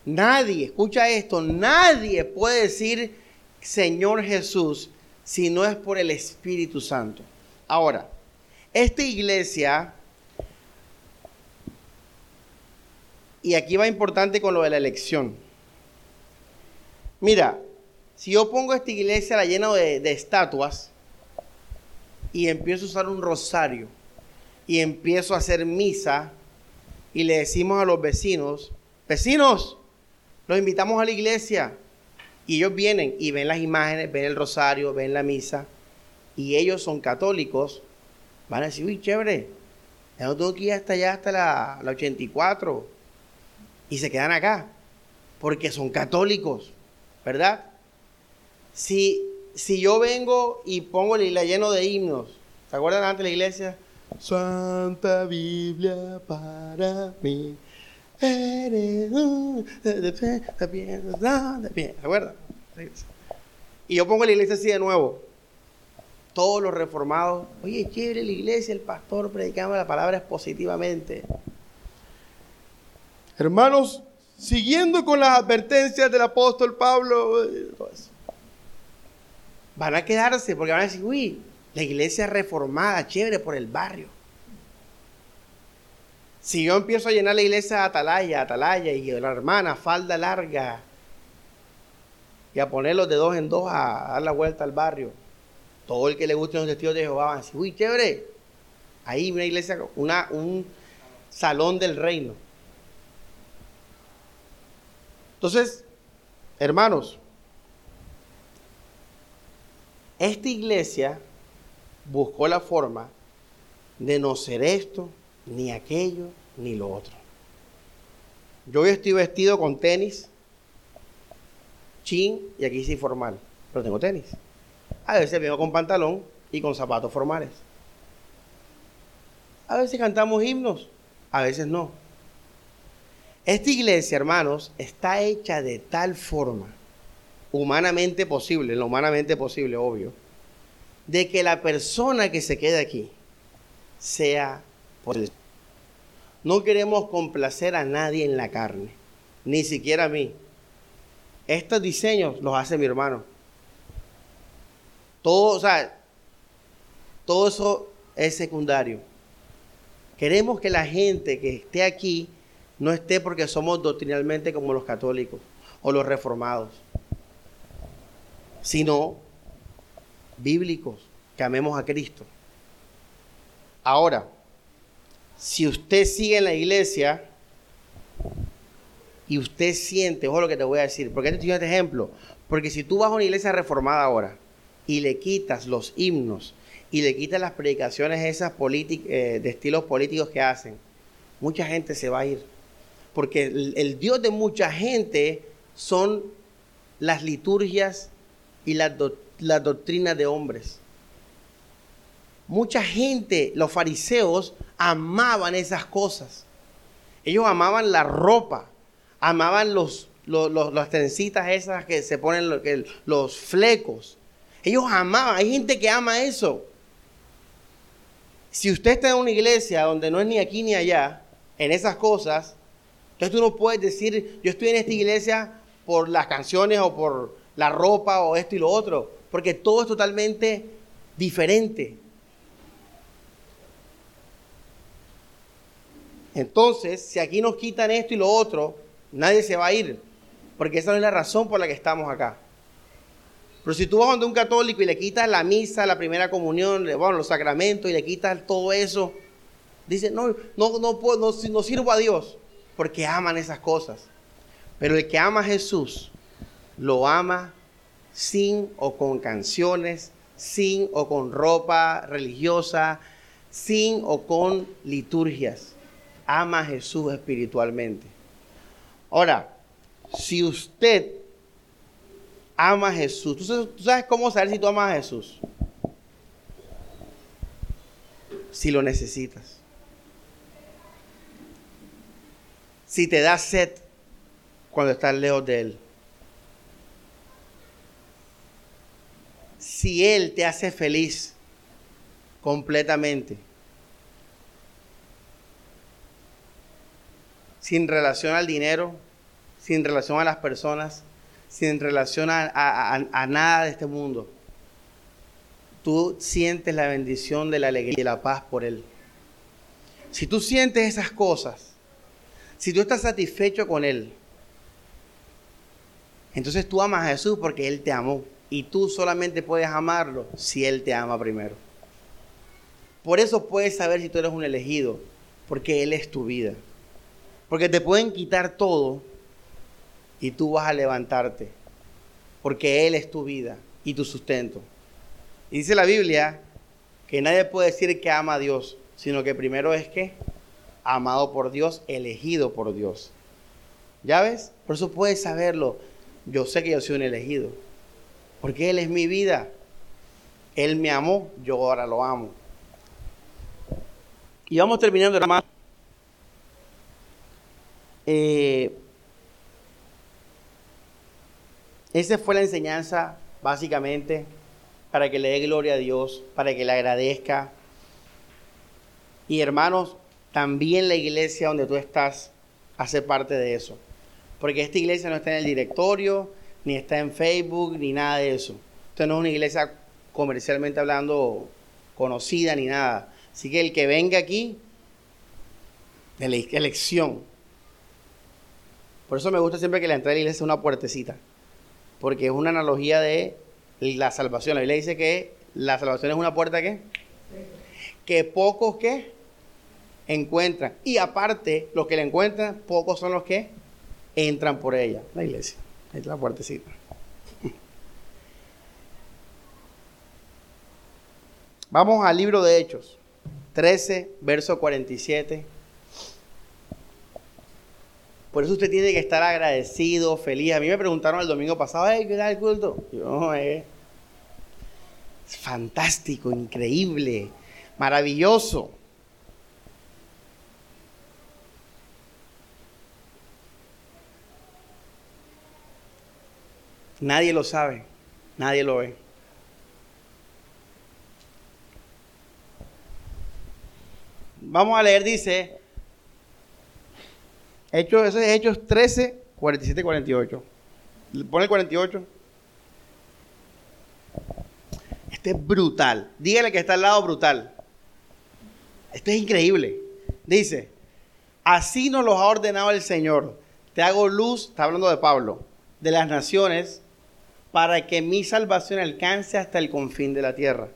Nadie, escucha esto, nadie puede decir Señor Jesús si no es por el Espíritu Santo. Ahora, esta iglesia Y aquí va importante con lo de la elección. Mira, si yo pongo esta iglesia la llena de, de estatuas y empiezo a usar un rosario y empiezo a hacer misa y le decimos a los vecinos, vecinos, los invitamos a la iglesia. Y ellos vienen y ven las imágenes, ven el rosario, ven la misa. Y ellos son católicos. Van a decir, uy, chévere. Ya no tengo que ir hasta allá, hasta la, la 84 y se quedan acá, porque son católicos, ¿verdad? Si, si yo vengo y pongo la lleno de himnos, ¿se acuerdan antes de la iglesia? Santa Biblia para mí. Y yo pongo la iglesia así de nuevo. Todos los reformados, oye, chévere la iglesia, el pastor predicando la palabra positivamente. Hermanos, siguiendo con las advertencias del apóstol Pablo, van a quedarse porque van a decir, uy, la iglesia reformada, chévere por el barrio. Si yo empiezo a llenar la iglesia de atalaya, atalaya y la hermana falda larga y a ponerlos de dos en dos a, dar la vuelta al barrio, todo el que le guste los testigos de Jehová va a decir, uy, chévere, ahí una iglesia, una, un salón del reino. Entonces, hermanos, esta iglesia buscó la forma de no ser esto, ni aquello, ni lo otro. Yo hoy estoy vestido con tenis, chin, y aquí sí formal, pero tengo tenis. A veces vengo con pantalón y con zapatos formales. A veces cantamos himnos, a veces no. Esta iglesia, hermanos, está hecha de tal forma, humanamente posible, lo humanamente posible, obvio, de que la persona que se quede aquí sea No queremos complacer a nadie en la carne, ni siquiera a mí. Estos diseños los hace mi hermano. Todo, o sea, todo eso es secundario. Queremos que la gente que esté aquí no esté porque somos doctrinalmente como los católicos o los reformados, sino bíblicos, que amemos a Cristo. Ahora, si usted sigue en la iglesia y usted siente, ojo lo que te voy a decir, porque te estoy este ejemplo, porque si tú vas a una iglesia reformada ahora y le quitas los himnos y le quitas las predicaciones esas eh, de estilos políticos que hacen, mucha gente se va a ir. Porque el, Dios de mucha gente son las liturgias y las, las doctrinas de hombres. Mucha gente, los fariseos, amaban esas cosas. Ellos amaban la ropa, amaban los, las trencitas esas que se ponen los flecos. Ellos amaban, hay gente que ama eso. Si usted está en una iglesia donde no es ni aquí ni allá, en esas cosas, entonces tú no puedes decir, yo estoy en esta iglesia por las canciones o por la ropa o esto y lo otro, porque todo es totalmente diferente. Entonces, si aquí nos quitan esto y lo otro, nadie se va a ir, porque esa no es la razón por la que estamos acá. Pero si tú vas donde un católico y le quitas la misa, la primera comunión, bueno, los sacramentos y le quitas todo eso, dice, no, no, puedo, no, no sirvo a Dios, porque aman esas cosas. Pero el que ama a Jesús, lo ama sin o con canciones, sin o con ropa religiosa, sin o con liturgias. Ama a Jesús espiritualmente. Ahora, si usted ama a Jesús. ¿Tú sabes, cómo saber si tú amas a Jesús? Si lo necesitas. Si te da sed cuando estás lejos de Él. Si Él te hace feliz completamente. Sin relación al dinero, sin relación a las personas, sin relación a, nada de este mundo. Tú sientes la bendición de la alegría y la paz por Él. Si tú sientes esas cosas, si tú estás satisfecho con Él, entonces tú amas a Jesús porque Él te amó. Y tú solamente puedes amarlo si Él te ama primero. Por eso puedes saber si tú eres un elegido, porque Él es tu vida. Porque te pueden quitar todo, y tú vas a levantarte, porque Él es tu vida y tu sustento. Y dice la Biblia que nadie puede decir que ama a Dios, sino que primero es que amado por Dios, elegido por Dios. ¿Ya ves? Por eso puedes saberlo. Yo sé que yo soy un elegido, porque Él es mi vida. Él me amó, yo ahora lo amo. Y vamos terminando, hermano. Eh, Esa fue la enseñanza, básicamente, para que le dé gloria a Dios, para que le agradezca. Y hermanos, también la iglesia donde tú estás hace parte de eso. Porque esta iglesia no está en el directorio, ni está en Facebook, ni nada de eso. Esta no es una iglesia comercialmente hablando conocida ni nada. Así que el que venga aquí, elección. Por eso me gusta siempre que la entrada de la iglesia sea una puertecita porque es una analogía de la salvación. La Biblia dice que la salvación es una puerta que que pocos que encuentran y aparte los que la encuentran pocos son los que entran por ella. La iglesia. Está la puertecita. Vamos al libro de Hechos, 13, verso 47. Por eso usted tiene que estar agradecido, feliz. A mí me preguntaron el domingo pasado, ¿qué tal el culto? Yo, eh, es fantástico, increíble, maravilloso. Nadie lo sabe, nadie lo ve. Vamos a leer, dice, Hechos, eso es Hechos 13, 47, 48. Pone el 48. Este es brutal. Dígale que está al lado brutal. Esto es increíble. Dice, así nos los ha ordenado el Señor. Te hago luz, está hablando de Pablo, de las naciones para que mi salvación alcance hasta el confín de la tierra.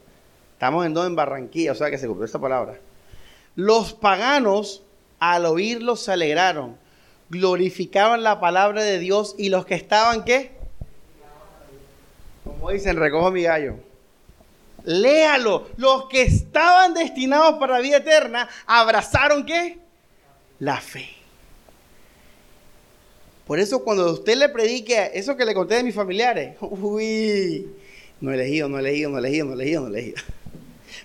Estamos en en Barranquilla, o sea que se cumplió esta palabra. Los paganos, al oírlo, se alegraron, glorificaban la palabra de Dios y los que estaban, ¿qué? Como dicen, recojo mi gallo. Léalo. Los que estaban destinados para la vida eterna abrazaron, ¿qué? La fe. Por eso cuando usted le predique eso que le conté de mis familiares, uy, no he elegido, no he elegido, no he elegido, no he elegido, no elegido.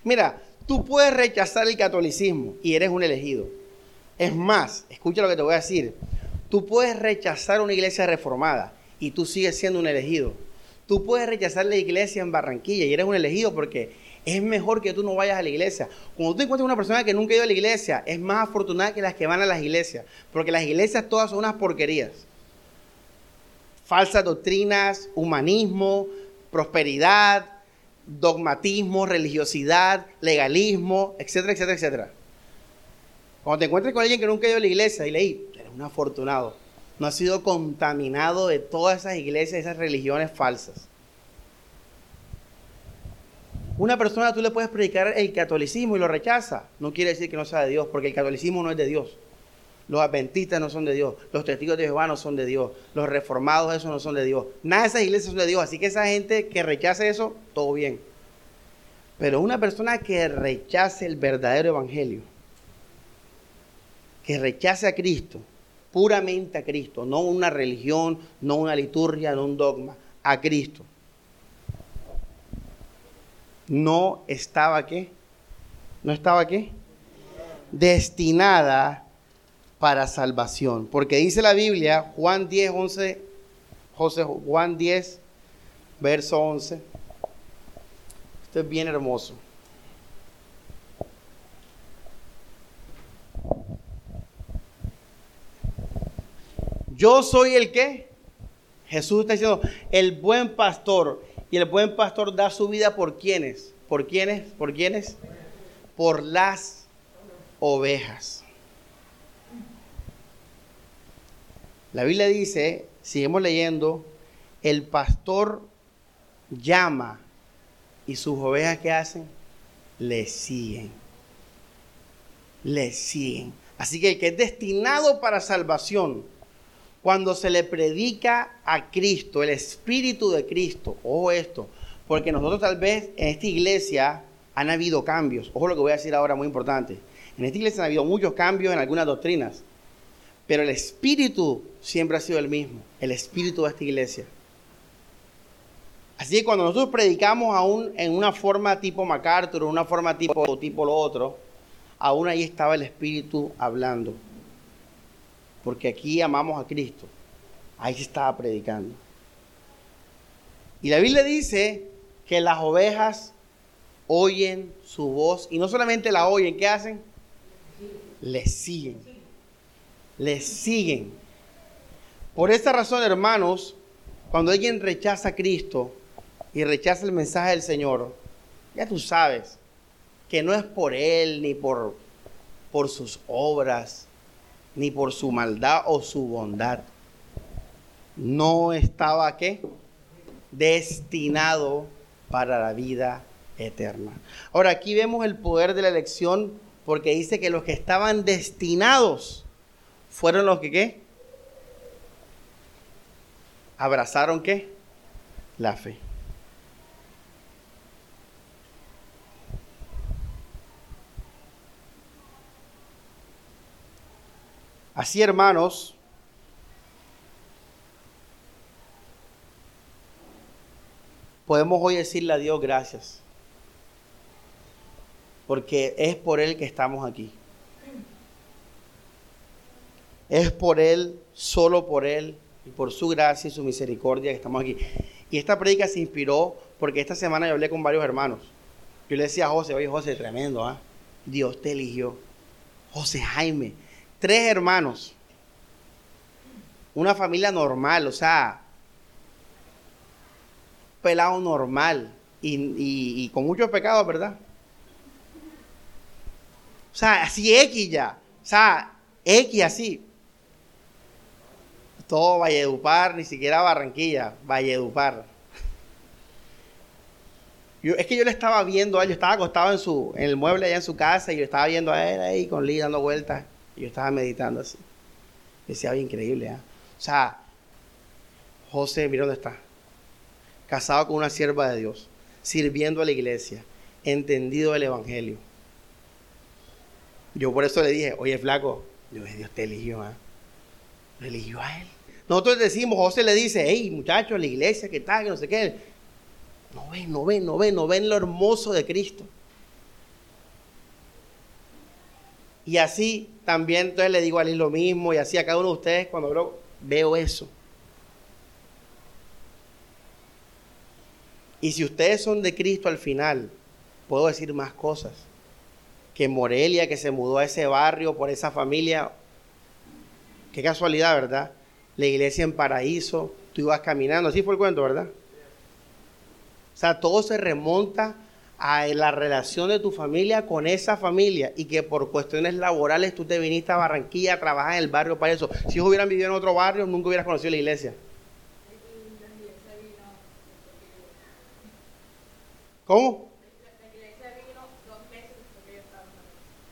Mira, tú puedes rechazar el catolicismo y eres un elegido. Es más, escucha lo que te voy a decir. Tú puedes rechazar una iglesia reformada y tú sigues siendo un elegido. Tú puedes rechazar la iglesia en Barranquilla y eres un elegido porque es mejor que tú no vayas a la iglesia. Cuando tú encuentras una persona que nunca ha ido a la iglesia, es más afortunada que las que van a las iglesias, porque las iglesias todas son unas porquerías falsas doctrinas, humanismo, prosperidad, dogmatismo, religiosidad, legalismo, etcétera, etcétera, etcétera. Cuando te encuentres con alguien que nunca ha ido a la iglesia, y leí, eres un afortunado. No has sido contaminado de todas esas iglesias, esas religiones falsas. Una persona tú le puedes predicar el catolicismo y lo rechaza. No quiere decir que no sea de Dios, porque el catolicismo no es de Dios. Los adventistas no son de Dios. Los testigos de Jehová no son de Dios. Los reformados, esos no son de Dios. Nada de esas iglesias son de Dios. Así que esa gente que rechace eso, todo bien. Pero una persona que rechace el verdadero evangelio, que rechace a Cristo, puramente a Cristo, no una religión, no una liturgia, no un dogma, a Cristo. No estaba qué? No estaba qué? Destinada para salvación. Porque dice la Biblia, Juan 10, 11, José, Juan 10, verso 11. Esto es bien hermoso. Yo soy el que. Jesús está diciendo, el buen pastor. Y el buen pastor da su vida por quienes. ¿Por quiénes? ¿Por quiénes? Por las ovejas. La Biblia dice, seguimos leyendo, el pastor llama y sus ovejas que hacen, le siguen. Le siguen. Así que el que es destinado para salvación, cuando se le predica a Cristo, el Espíritu de Cristo, ojo esto, porque nosotros tal vez en esta iglesia han habido cambios, ojo lo que voy a decir ahora muy importante, en esta iglesia han habido muchos cambios en algunas doctrinas, pero el espíritu siempre ha sido el mismo, el espíritu de esta iglesia. Así que cuando nosotros predicamos aún en una forma tipo MacArthur, una forma tipo, tipo lo otro, aún ahí estaba el espíritu hablando. Porque aquí amamos a Cristo. Ahí se estaba predicando. Y la Biblia dice que las ovejas oyen su voz y no solamente la oyen, ¿qué hacen? Le siguen le siguen. Por esta razón, hermanos, cuando alguien rechaza a Cristo y rechaza el mensaje del Señor, ya tú sabes que no es por él ni por, por sus obras, ni por su maldad o su bondad. No estaba qué? Destinado para la vida eterna. Ahora aquí vemos el poder de la elección porque dice que los que estaban destinados fueron los que qué? abrazaron qué? La fe. Así, hermanos, podemos hoy decirle a Dios gracias, porque es por Él que estamos aquí. Es por Él, solo por Él, y por su gracia y su misericordia que estamos aquí. Y esta predica se inspiró porque esta semana yo hablé con varios hermanos. Yo le decía a José, oye José, tremendo, ¿ah? Dios te eligió. José Jaime, tres hermanos, una familia normal, o sea, pelado normal y, con muchos pecados, ¿verdad? O sea, así X ya, o sea, X así. Todo Valledupar, ni siquiera Barranquilla, Valledupar. Yo, es que yo le estaba viendo a él, yo estaba acostado en, su, en el mueble allá en su casa y yo estaba viendo a él ahí con Lee dando vueltas. Yo estaba meditando así. Decía, increíble, ¿eh? O sea, José, mira dónde está. Casado con una sierva de Dios, sirviendo a la iglesia, entendido el evangelio. Yo por eso le dije, oye, flaco, Dios, Dios te eligió, ¿eh? eligió a él. Nosotros decimos, José le dice, hey, muchachos, la iglesia, ¿qué tal? Que no sé qué. No ven, no ven, no ven, no ven lo hermoso de Cristo. Y así también entonces le digo a él lo mismo y así a cada uno de ustedes cuando veo eso. Y si ustedes son de Cristo al final, puedo decir más cosas. Que Morelia, que se mudó a ese barrio por esa familia, qué casualidad, ¿verdad? La iglesia en paraíso, tú ibas caminando, así fue el cuento, ¿verdad? O sea, todo se remonta a la relación de tu familia con esa familia y que por cuestiones laborales tú te viniste a Barranquilla a trabajar en el barrio para eso. Si ellos hubieran vivido en otro barrio, nunca hubieras conocido la iglesia. ¿Cómo?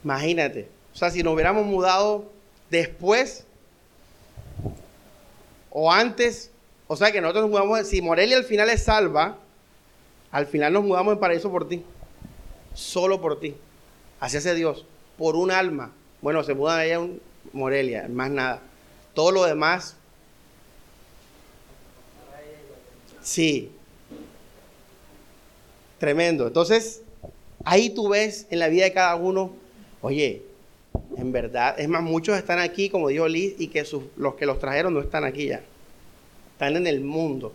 Imagínate. O sea, si nos hubiéramos mudado después o antes, o sea que nosotros nos mudamos, si Morelia al final es salva, al final nos mudamos en paraíso por ti. Solo por ti. Así hace Dios. Por un alma. Bueno, se mudan allá en Morelia, más nada. Todo lo demás. Sí. Tremendo. Entonces, ahí tú ves en la vida de cada uno, oye, en verdad, es más, muchos están aquí, como dijo Liz, y que los que los trajeron no están aquí ya. Están en el mundo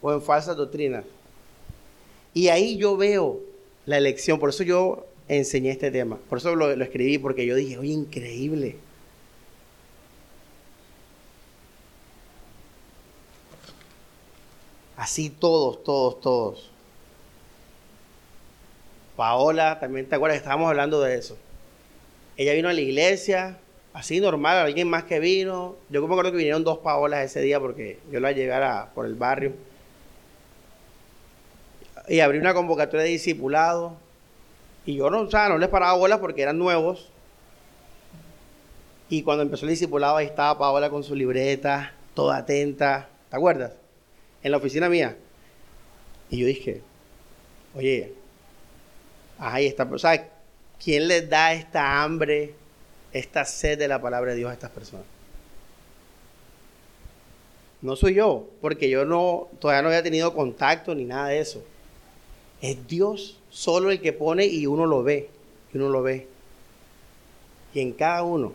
o en falsas doctrinas. Y ahí yo veo la elección, por eso yo enseñé este tema, por eso lo, escribí, porque yo dije, oye, increíble. Así todos, todos, todos. Paola, también te acuerdas estábamos hablando de eso. Ella vino a la iglesia, así normal, alguien más que vino. Yo como creo que vinieron dos Paolas ese día porque yo la llegara por el barrio y abrí una convocatoria de discipulado. Y yo no, o no les paraba bolas porque eran nuevos. Y cuando empezó el discipulado, ahí estaba Paola con su libreta, toda atenta. ¿Te acuerdas? En la oficina mía. Y yo dije, oye, ahí está. O ¿quién les da esta hambre, esta sed de la palabra de Dios a estas personas? No soy yo, porque yo no, todavía no había tenido contacto ni nada de eso. Es Dios solo el que pone y uno lo ve, y uno lo ve. Y en cada uno.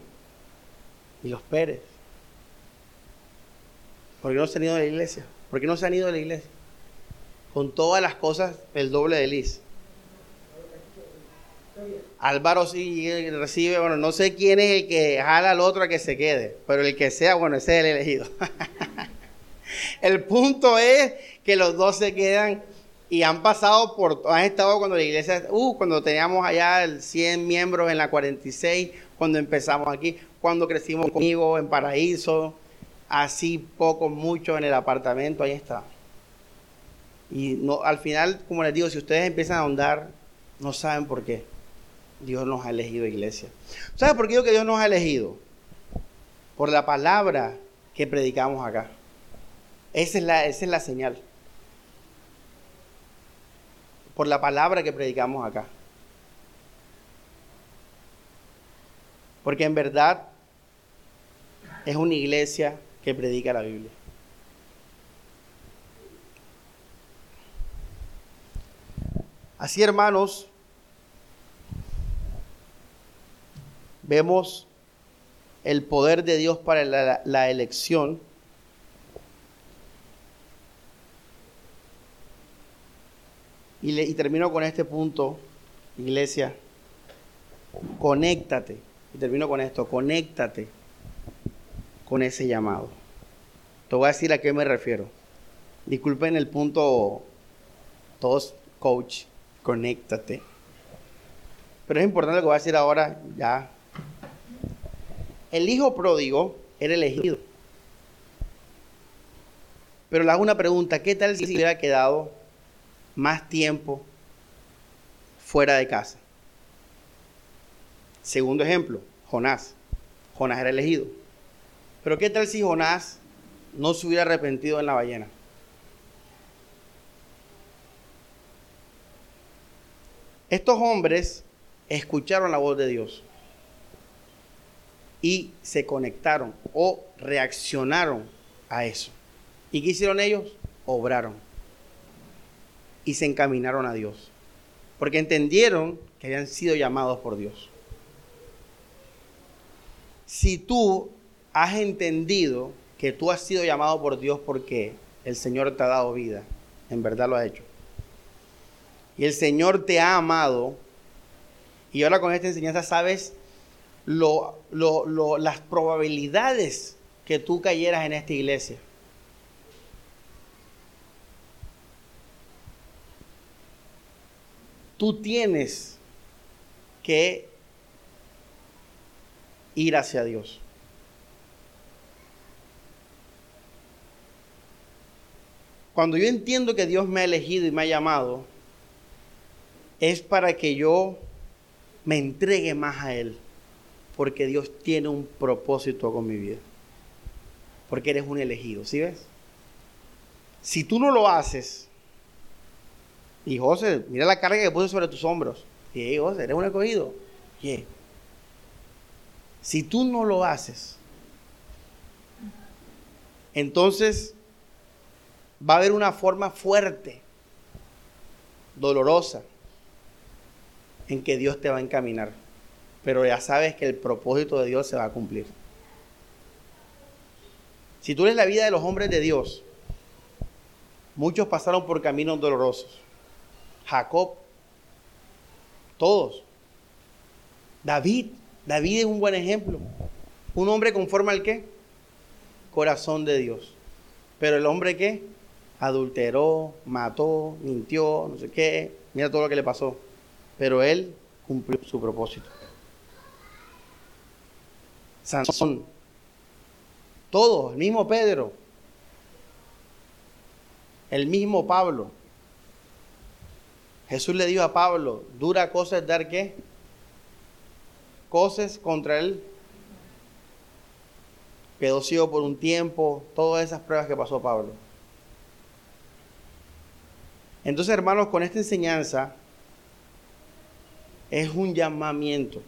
Y los Pérez. ¿Por qué no se han ido de la iglesia? ¿Por qué no se han ido de la iglesia? Con todas las cosas, el doble de Liz. Álvaro sí recibe, bueno, no sé quién es el que jala al otro a que se quede, pero el que sea, bueno, ese es el elegido. el punto es que los dos se quedan y han pasado por, han estado cuando la iglesia, uh, cuando teníamos allá el 100 miembros en la 46, cuando empezamos aquí, cuando crecimos conmigo en Paraíso, así poco, mucho en el apartamento, ahí está. Y no, al final, como les digo, si ustedes empiezan a ahondar, no saben por qué. Dios nos ha elegido iglesia. ¿Sabes por qué Dios nos ha elegido? Por la palabra que predicamos acá. Esa es la, esa es la señal. Por la palabra que predicamos acá. Porque en verdad es una iglesia que predica la Biblia. Así, hermanos, vemos el poder de Dios para la, elección. Y, termino con este punto, iglesia. Conéctate. Y termino con esto, conéctate con ese llamado. Te voy a decir a qué me refiero. Disculpen el punto, todos coach, conéctate. Pero es importante lo que voy a decir ahora, ya. El hijo pródigo era elegido. Pero le hago una pregunta, ¿qué tal si hubiera quedado más tiempo fuera de casa? Segundo ejemplo, Jonás. Jonás era elegido. Pero ¿qué tal si Jonás no se hubiera arrepentido en la ballena? Estos hombres escucharon la voz de Dios y se conectaron o reaccionaron a eso. ¿Y qué hicieron ellos? Obraron y se encaminaron a Dios, porque entendieron que habían sido llamados por Dios. Si tú has entendido que tú has sido llamado por Dios porque el Señor te ha dado vida, en verdad lo ha hecho y el Señor te ha amado, y ahora con esta enseñanza sabes lo, las probabilidades que tú cayeras en esta iglesia. Tú tienes que ir hacia Dios. Cuando yo entiendo que Dios me ha elegido y me ha llamado, es para que yo me entregue más a Él, porque Dios tiene un propósito con mi vida, porque eres un elegido, ¿sí ves? Si tú no lo haces, y José, mira la carga que puse sobre tus hombros, y José, eres un escogido, si tú no lo haces, entonces va a haber una forma fuerte, dolorosa, en que Dios te va a encaminar. Pero ya sabes que el propósito de Dios se va a cumplir. Si tú eres la vida de los hombres de Dios, muchos pasaron por caminos dolorosos. Jacob, todos. David, David es un buen ejemplo. Un hombre conforme al qué? Corazón de Dios. Pero el hombre que adulteró, mató, mintió, no sé qué. Mira todo lo que le pasó pero él cumplió su propósito. Sansón, todos, el mismo Pedro, el mismo Pablo. Jesús le dijo a Pablo, dura cosa es dar qué? Cosas contra él. Quedó ciego por un tiempo, todas esas pruebas que pasó Pablo. Entonces, hermanos, con esta enseñanza es un llamamiento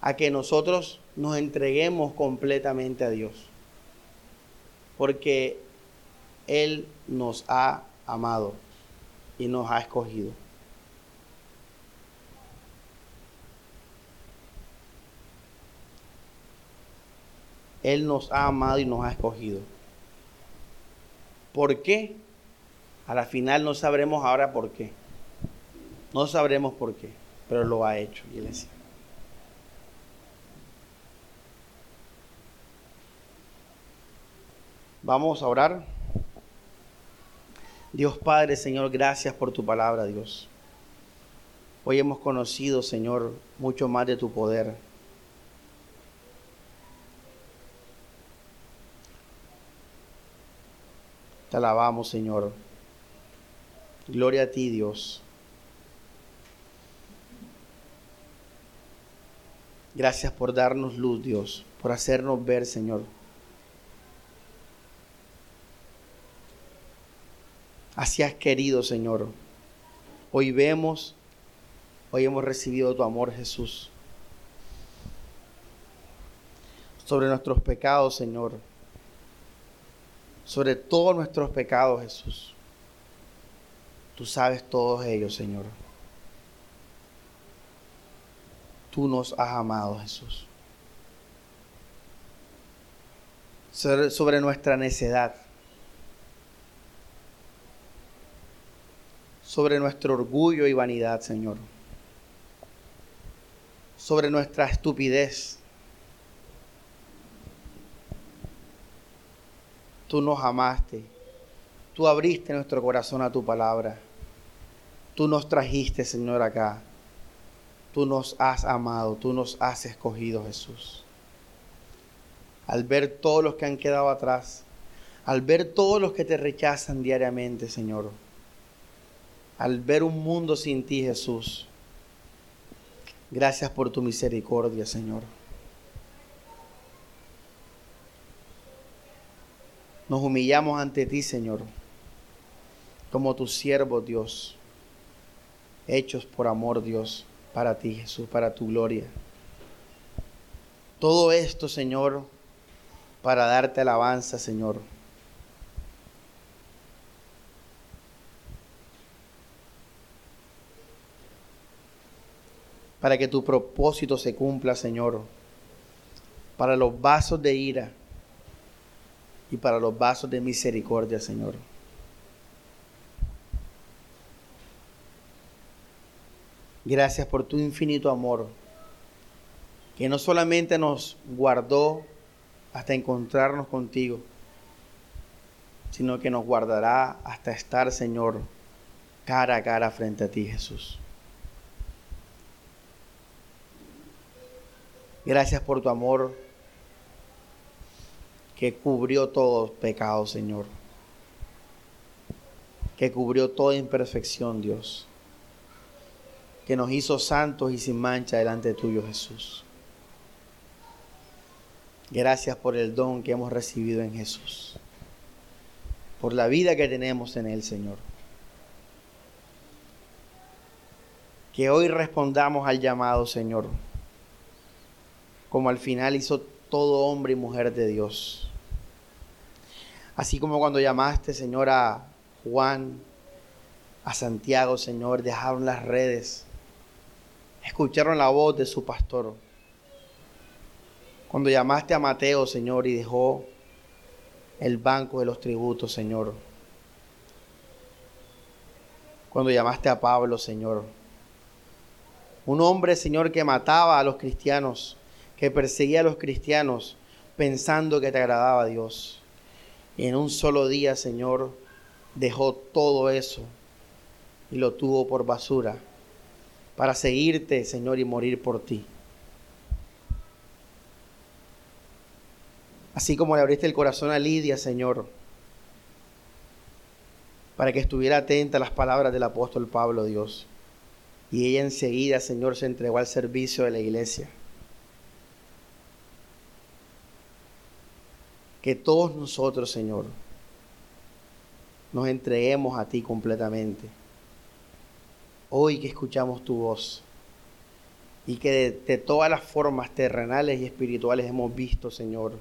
a que nosotros nos entreguemos completamente a Dios. Porque Él nos ha amado y nos ha escogido. Él nos ha amado y nos ha escogido. ¿Por qué? A la final no sabremos ahora por qué. No sabremos por qué, pero lo ha hecho, iglesia. Vamos a orar. Dios Padre, Señor, gracias por tu palabra, Dios. Hoy hemos conocido, Señor, mucho más de tu poder. Te alabamos, Señor. Gloria a ti, Dios. Gracias por darnos luz, Dios, por hacernos ver, Señor. Así has querido, Señor. Hoy vemos, hoy hemos recibido tu amor, Jesús. Sobre nuestros pecados, Señor. Sobre todos nuestros pecados, Jesús. Tú sabes todos ellos, Señor. Tú nos has amado, Jesús. Sobre nuestra necedad. Sobre nuestro orgullo y vanidad, Señor. Sobre nuestra estupidez. Tú nos amaste. Tú abriste nuestro corazón a tu palabra. Tú nos trajiste, Señor, acá. Tú nos has amado, tú nos has escogido, Jesús. Al ver todos los que han quedado atrás, al ver todos los que te rechazan diariamente, Señor, al ver un mundo sin ti, Jesús, gracias por tu misericordia, Señor. Nos humillamos ante ti, Señor, como tu siervo, Dios, hechos por amor, Dios para ti, Jesús, para tu gloria. Todo esto, Señor, para darte alabanza, Señor. Para que tu propósito se cumpla, Señor. Para los vasos de ira y para los vasos de misericordia, Señor. Gracias por tu infinito amor, que no solamente nos guardó hasta encontrarnos contigo, sino que nos guardará hasta estar, Señor, cara a cara frente a ti, Jesús. Gracias por tu amor que cubrió todo pecado, Señor. Que cubrió toda imperfección, Dios que nos hizo santos y sin mancha delante de tuyo, Jesús. Gracias por el don que hemos recibido en Jesús, por la vida que tenemos en Él, Señor. Que hoy respondamos al llamado, Señor, como al final hizo todo hombre y mujer de Dios. Así como cuando llamaste, Señor, a Juan, a Santiago, Señor, dejaron las redes escucharon la voz de su pastor. Cuando llamaste a Mateo, Señor, y dejó el banco de los tributos, Señor. Cuando llamaste a Pablo, Señor. Un hombre, Señor, que mataba a los cristianos, que perseguía a los cristianos pensando que te agradaba a Dios. Y en un solo día, Señor, dejó todo eso y lo tuvo por basura para seguirte, Señor, y morir por ti. Así como le abriste el corazón a Lidia, Señor, para que estuviera atenta a las palabras del apóstol Pablo, Dios. Y ella enseguida, Señor, se entregó al servicio de la iglesia. Que todos nosotros, Señor, nos entreguemos a ti completamente hoy que escuchamos tu voz y que de, todas las formas terrenales y espirituales hemos visto, Señor,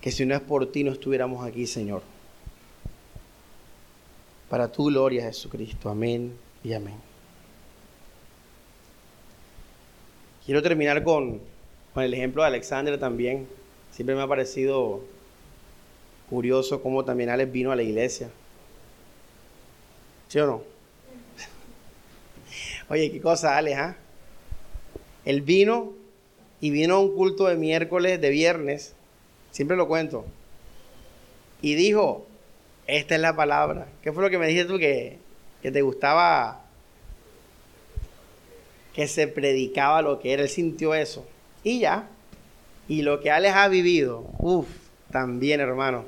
que si no es por ti no estuviéramos aquí, Señor. Para tu gloria, Jesucristo. Amén y amén. Quiero terminar con, con el ejemplo de Alexander también. Siempre me ha parecido curioso cómo también Alex vino a la iglesia. ¿Sí o no? Oye, qué cosa, Alex, ¿ah? Él vino y vino a un culto de miércoles, de viernes, siempre lo cuento, y dijo, esta es la palabra. ¿Qué fue lo que me dijiste tú que, que te gustaba? Que se predicaba lo que era, él sintió eso. Y ya. Y lo que Alex ha vivido, uff, también hermano.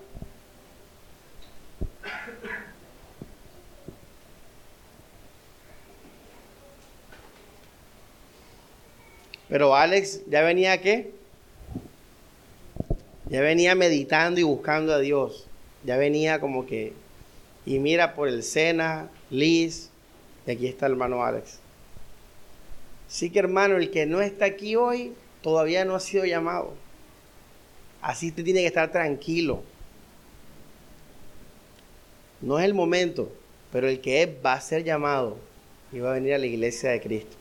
Pero Alex ya venía qué? Ya venía meditando y buscando a Dios. Ya venía como que, y mira por el Sena, Liz, y aquí está el hermano Alex. Así que hermano, el que no está aquí hoy todavía no ha sido llamado. Así te tiene que estar tranquilo. No es el momento, pero el que es va a ser llamado y va a venir a la iglesia de Cristo.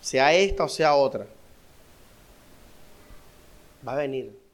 Sea esta o sea otra. Va a venir.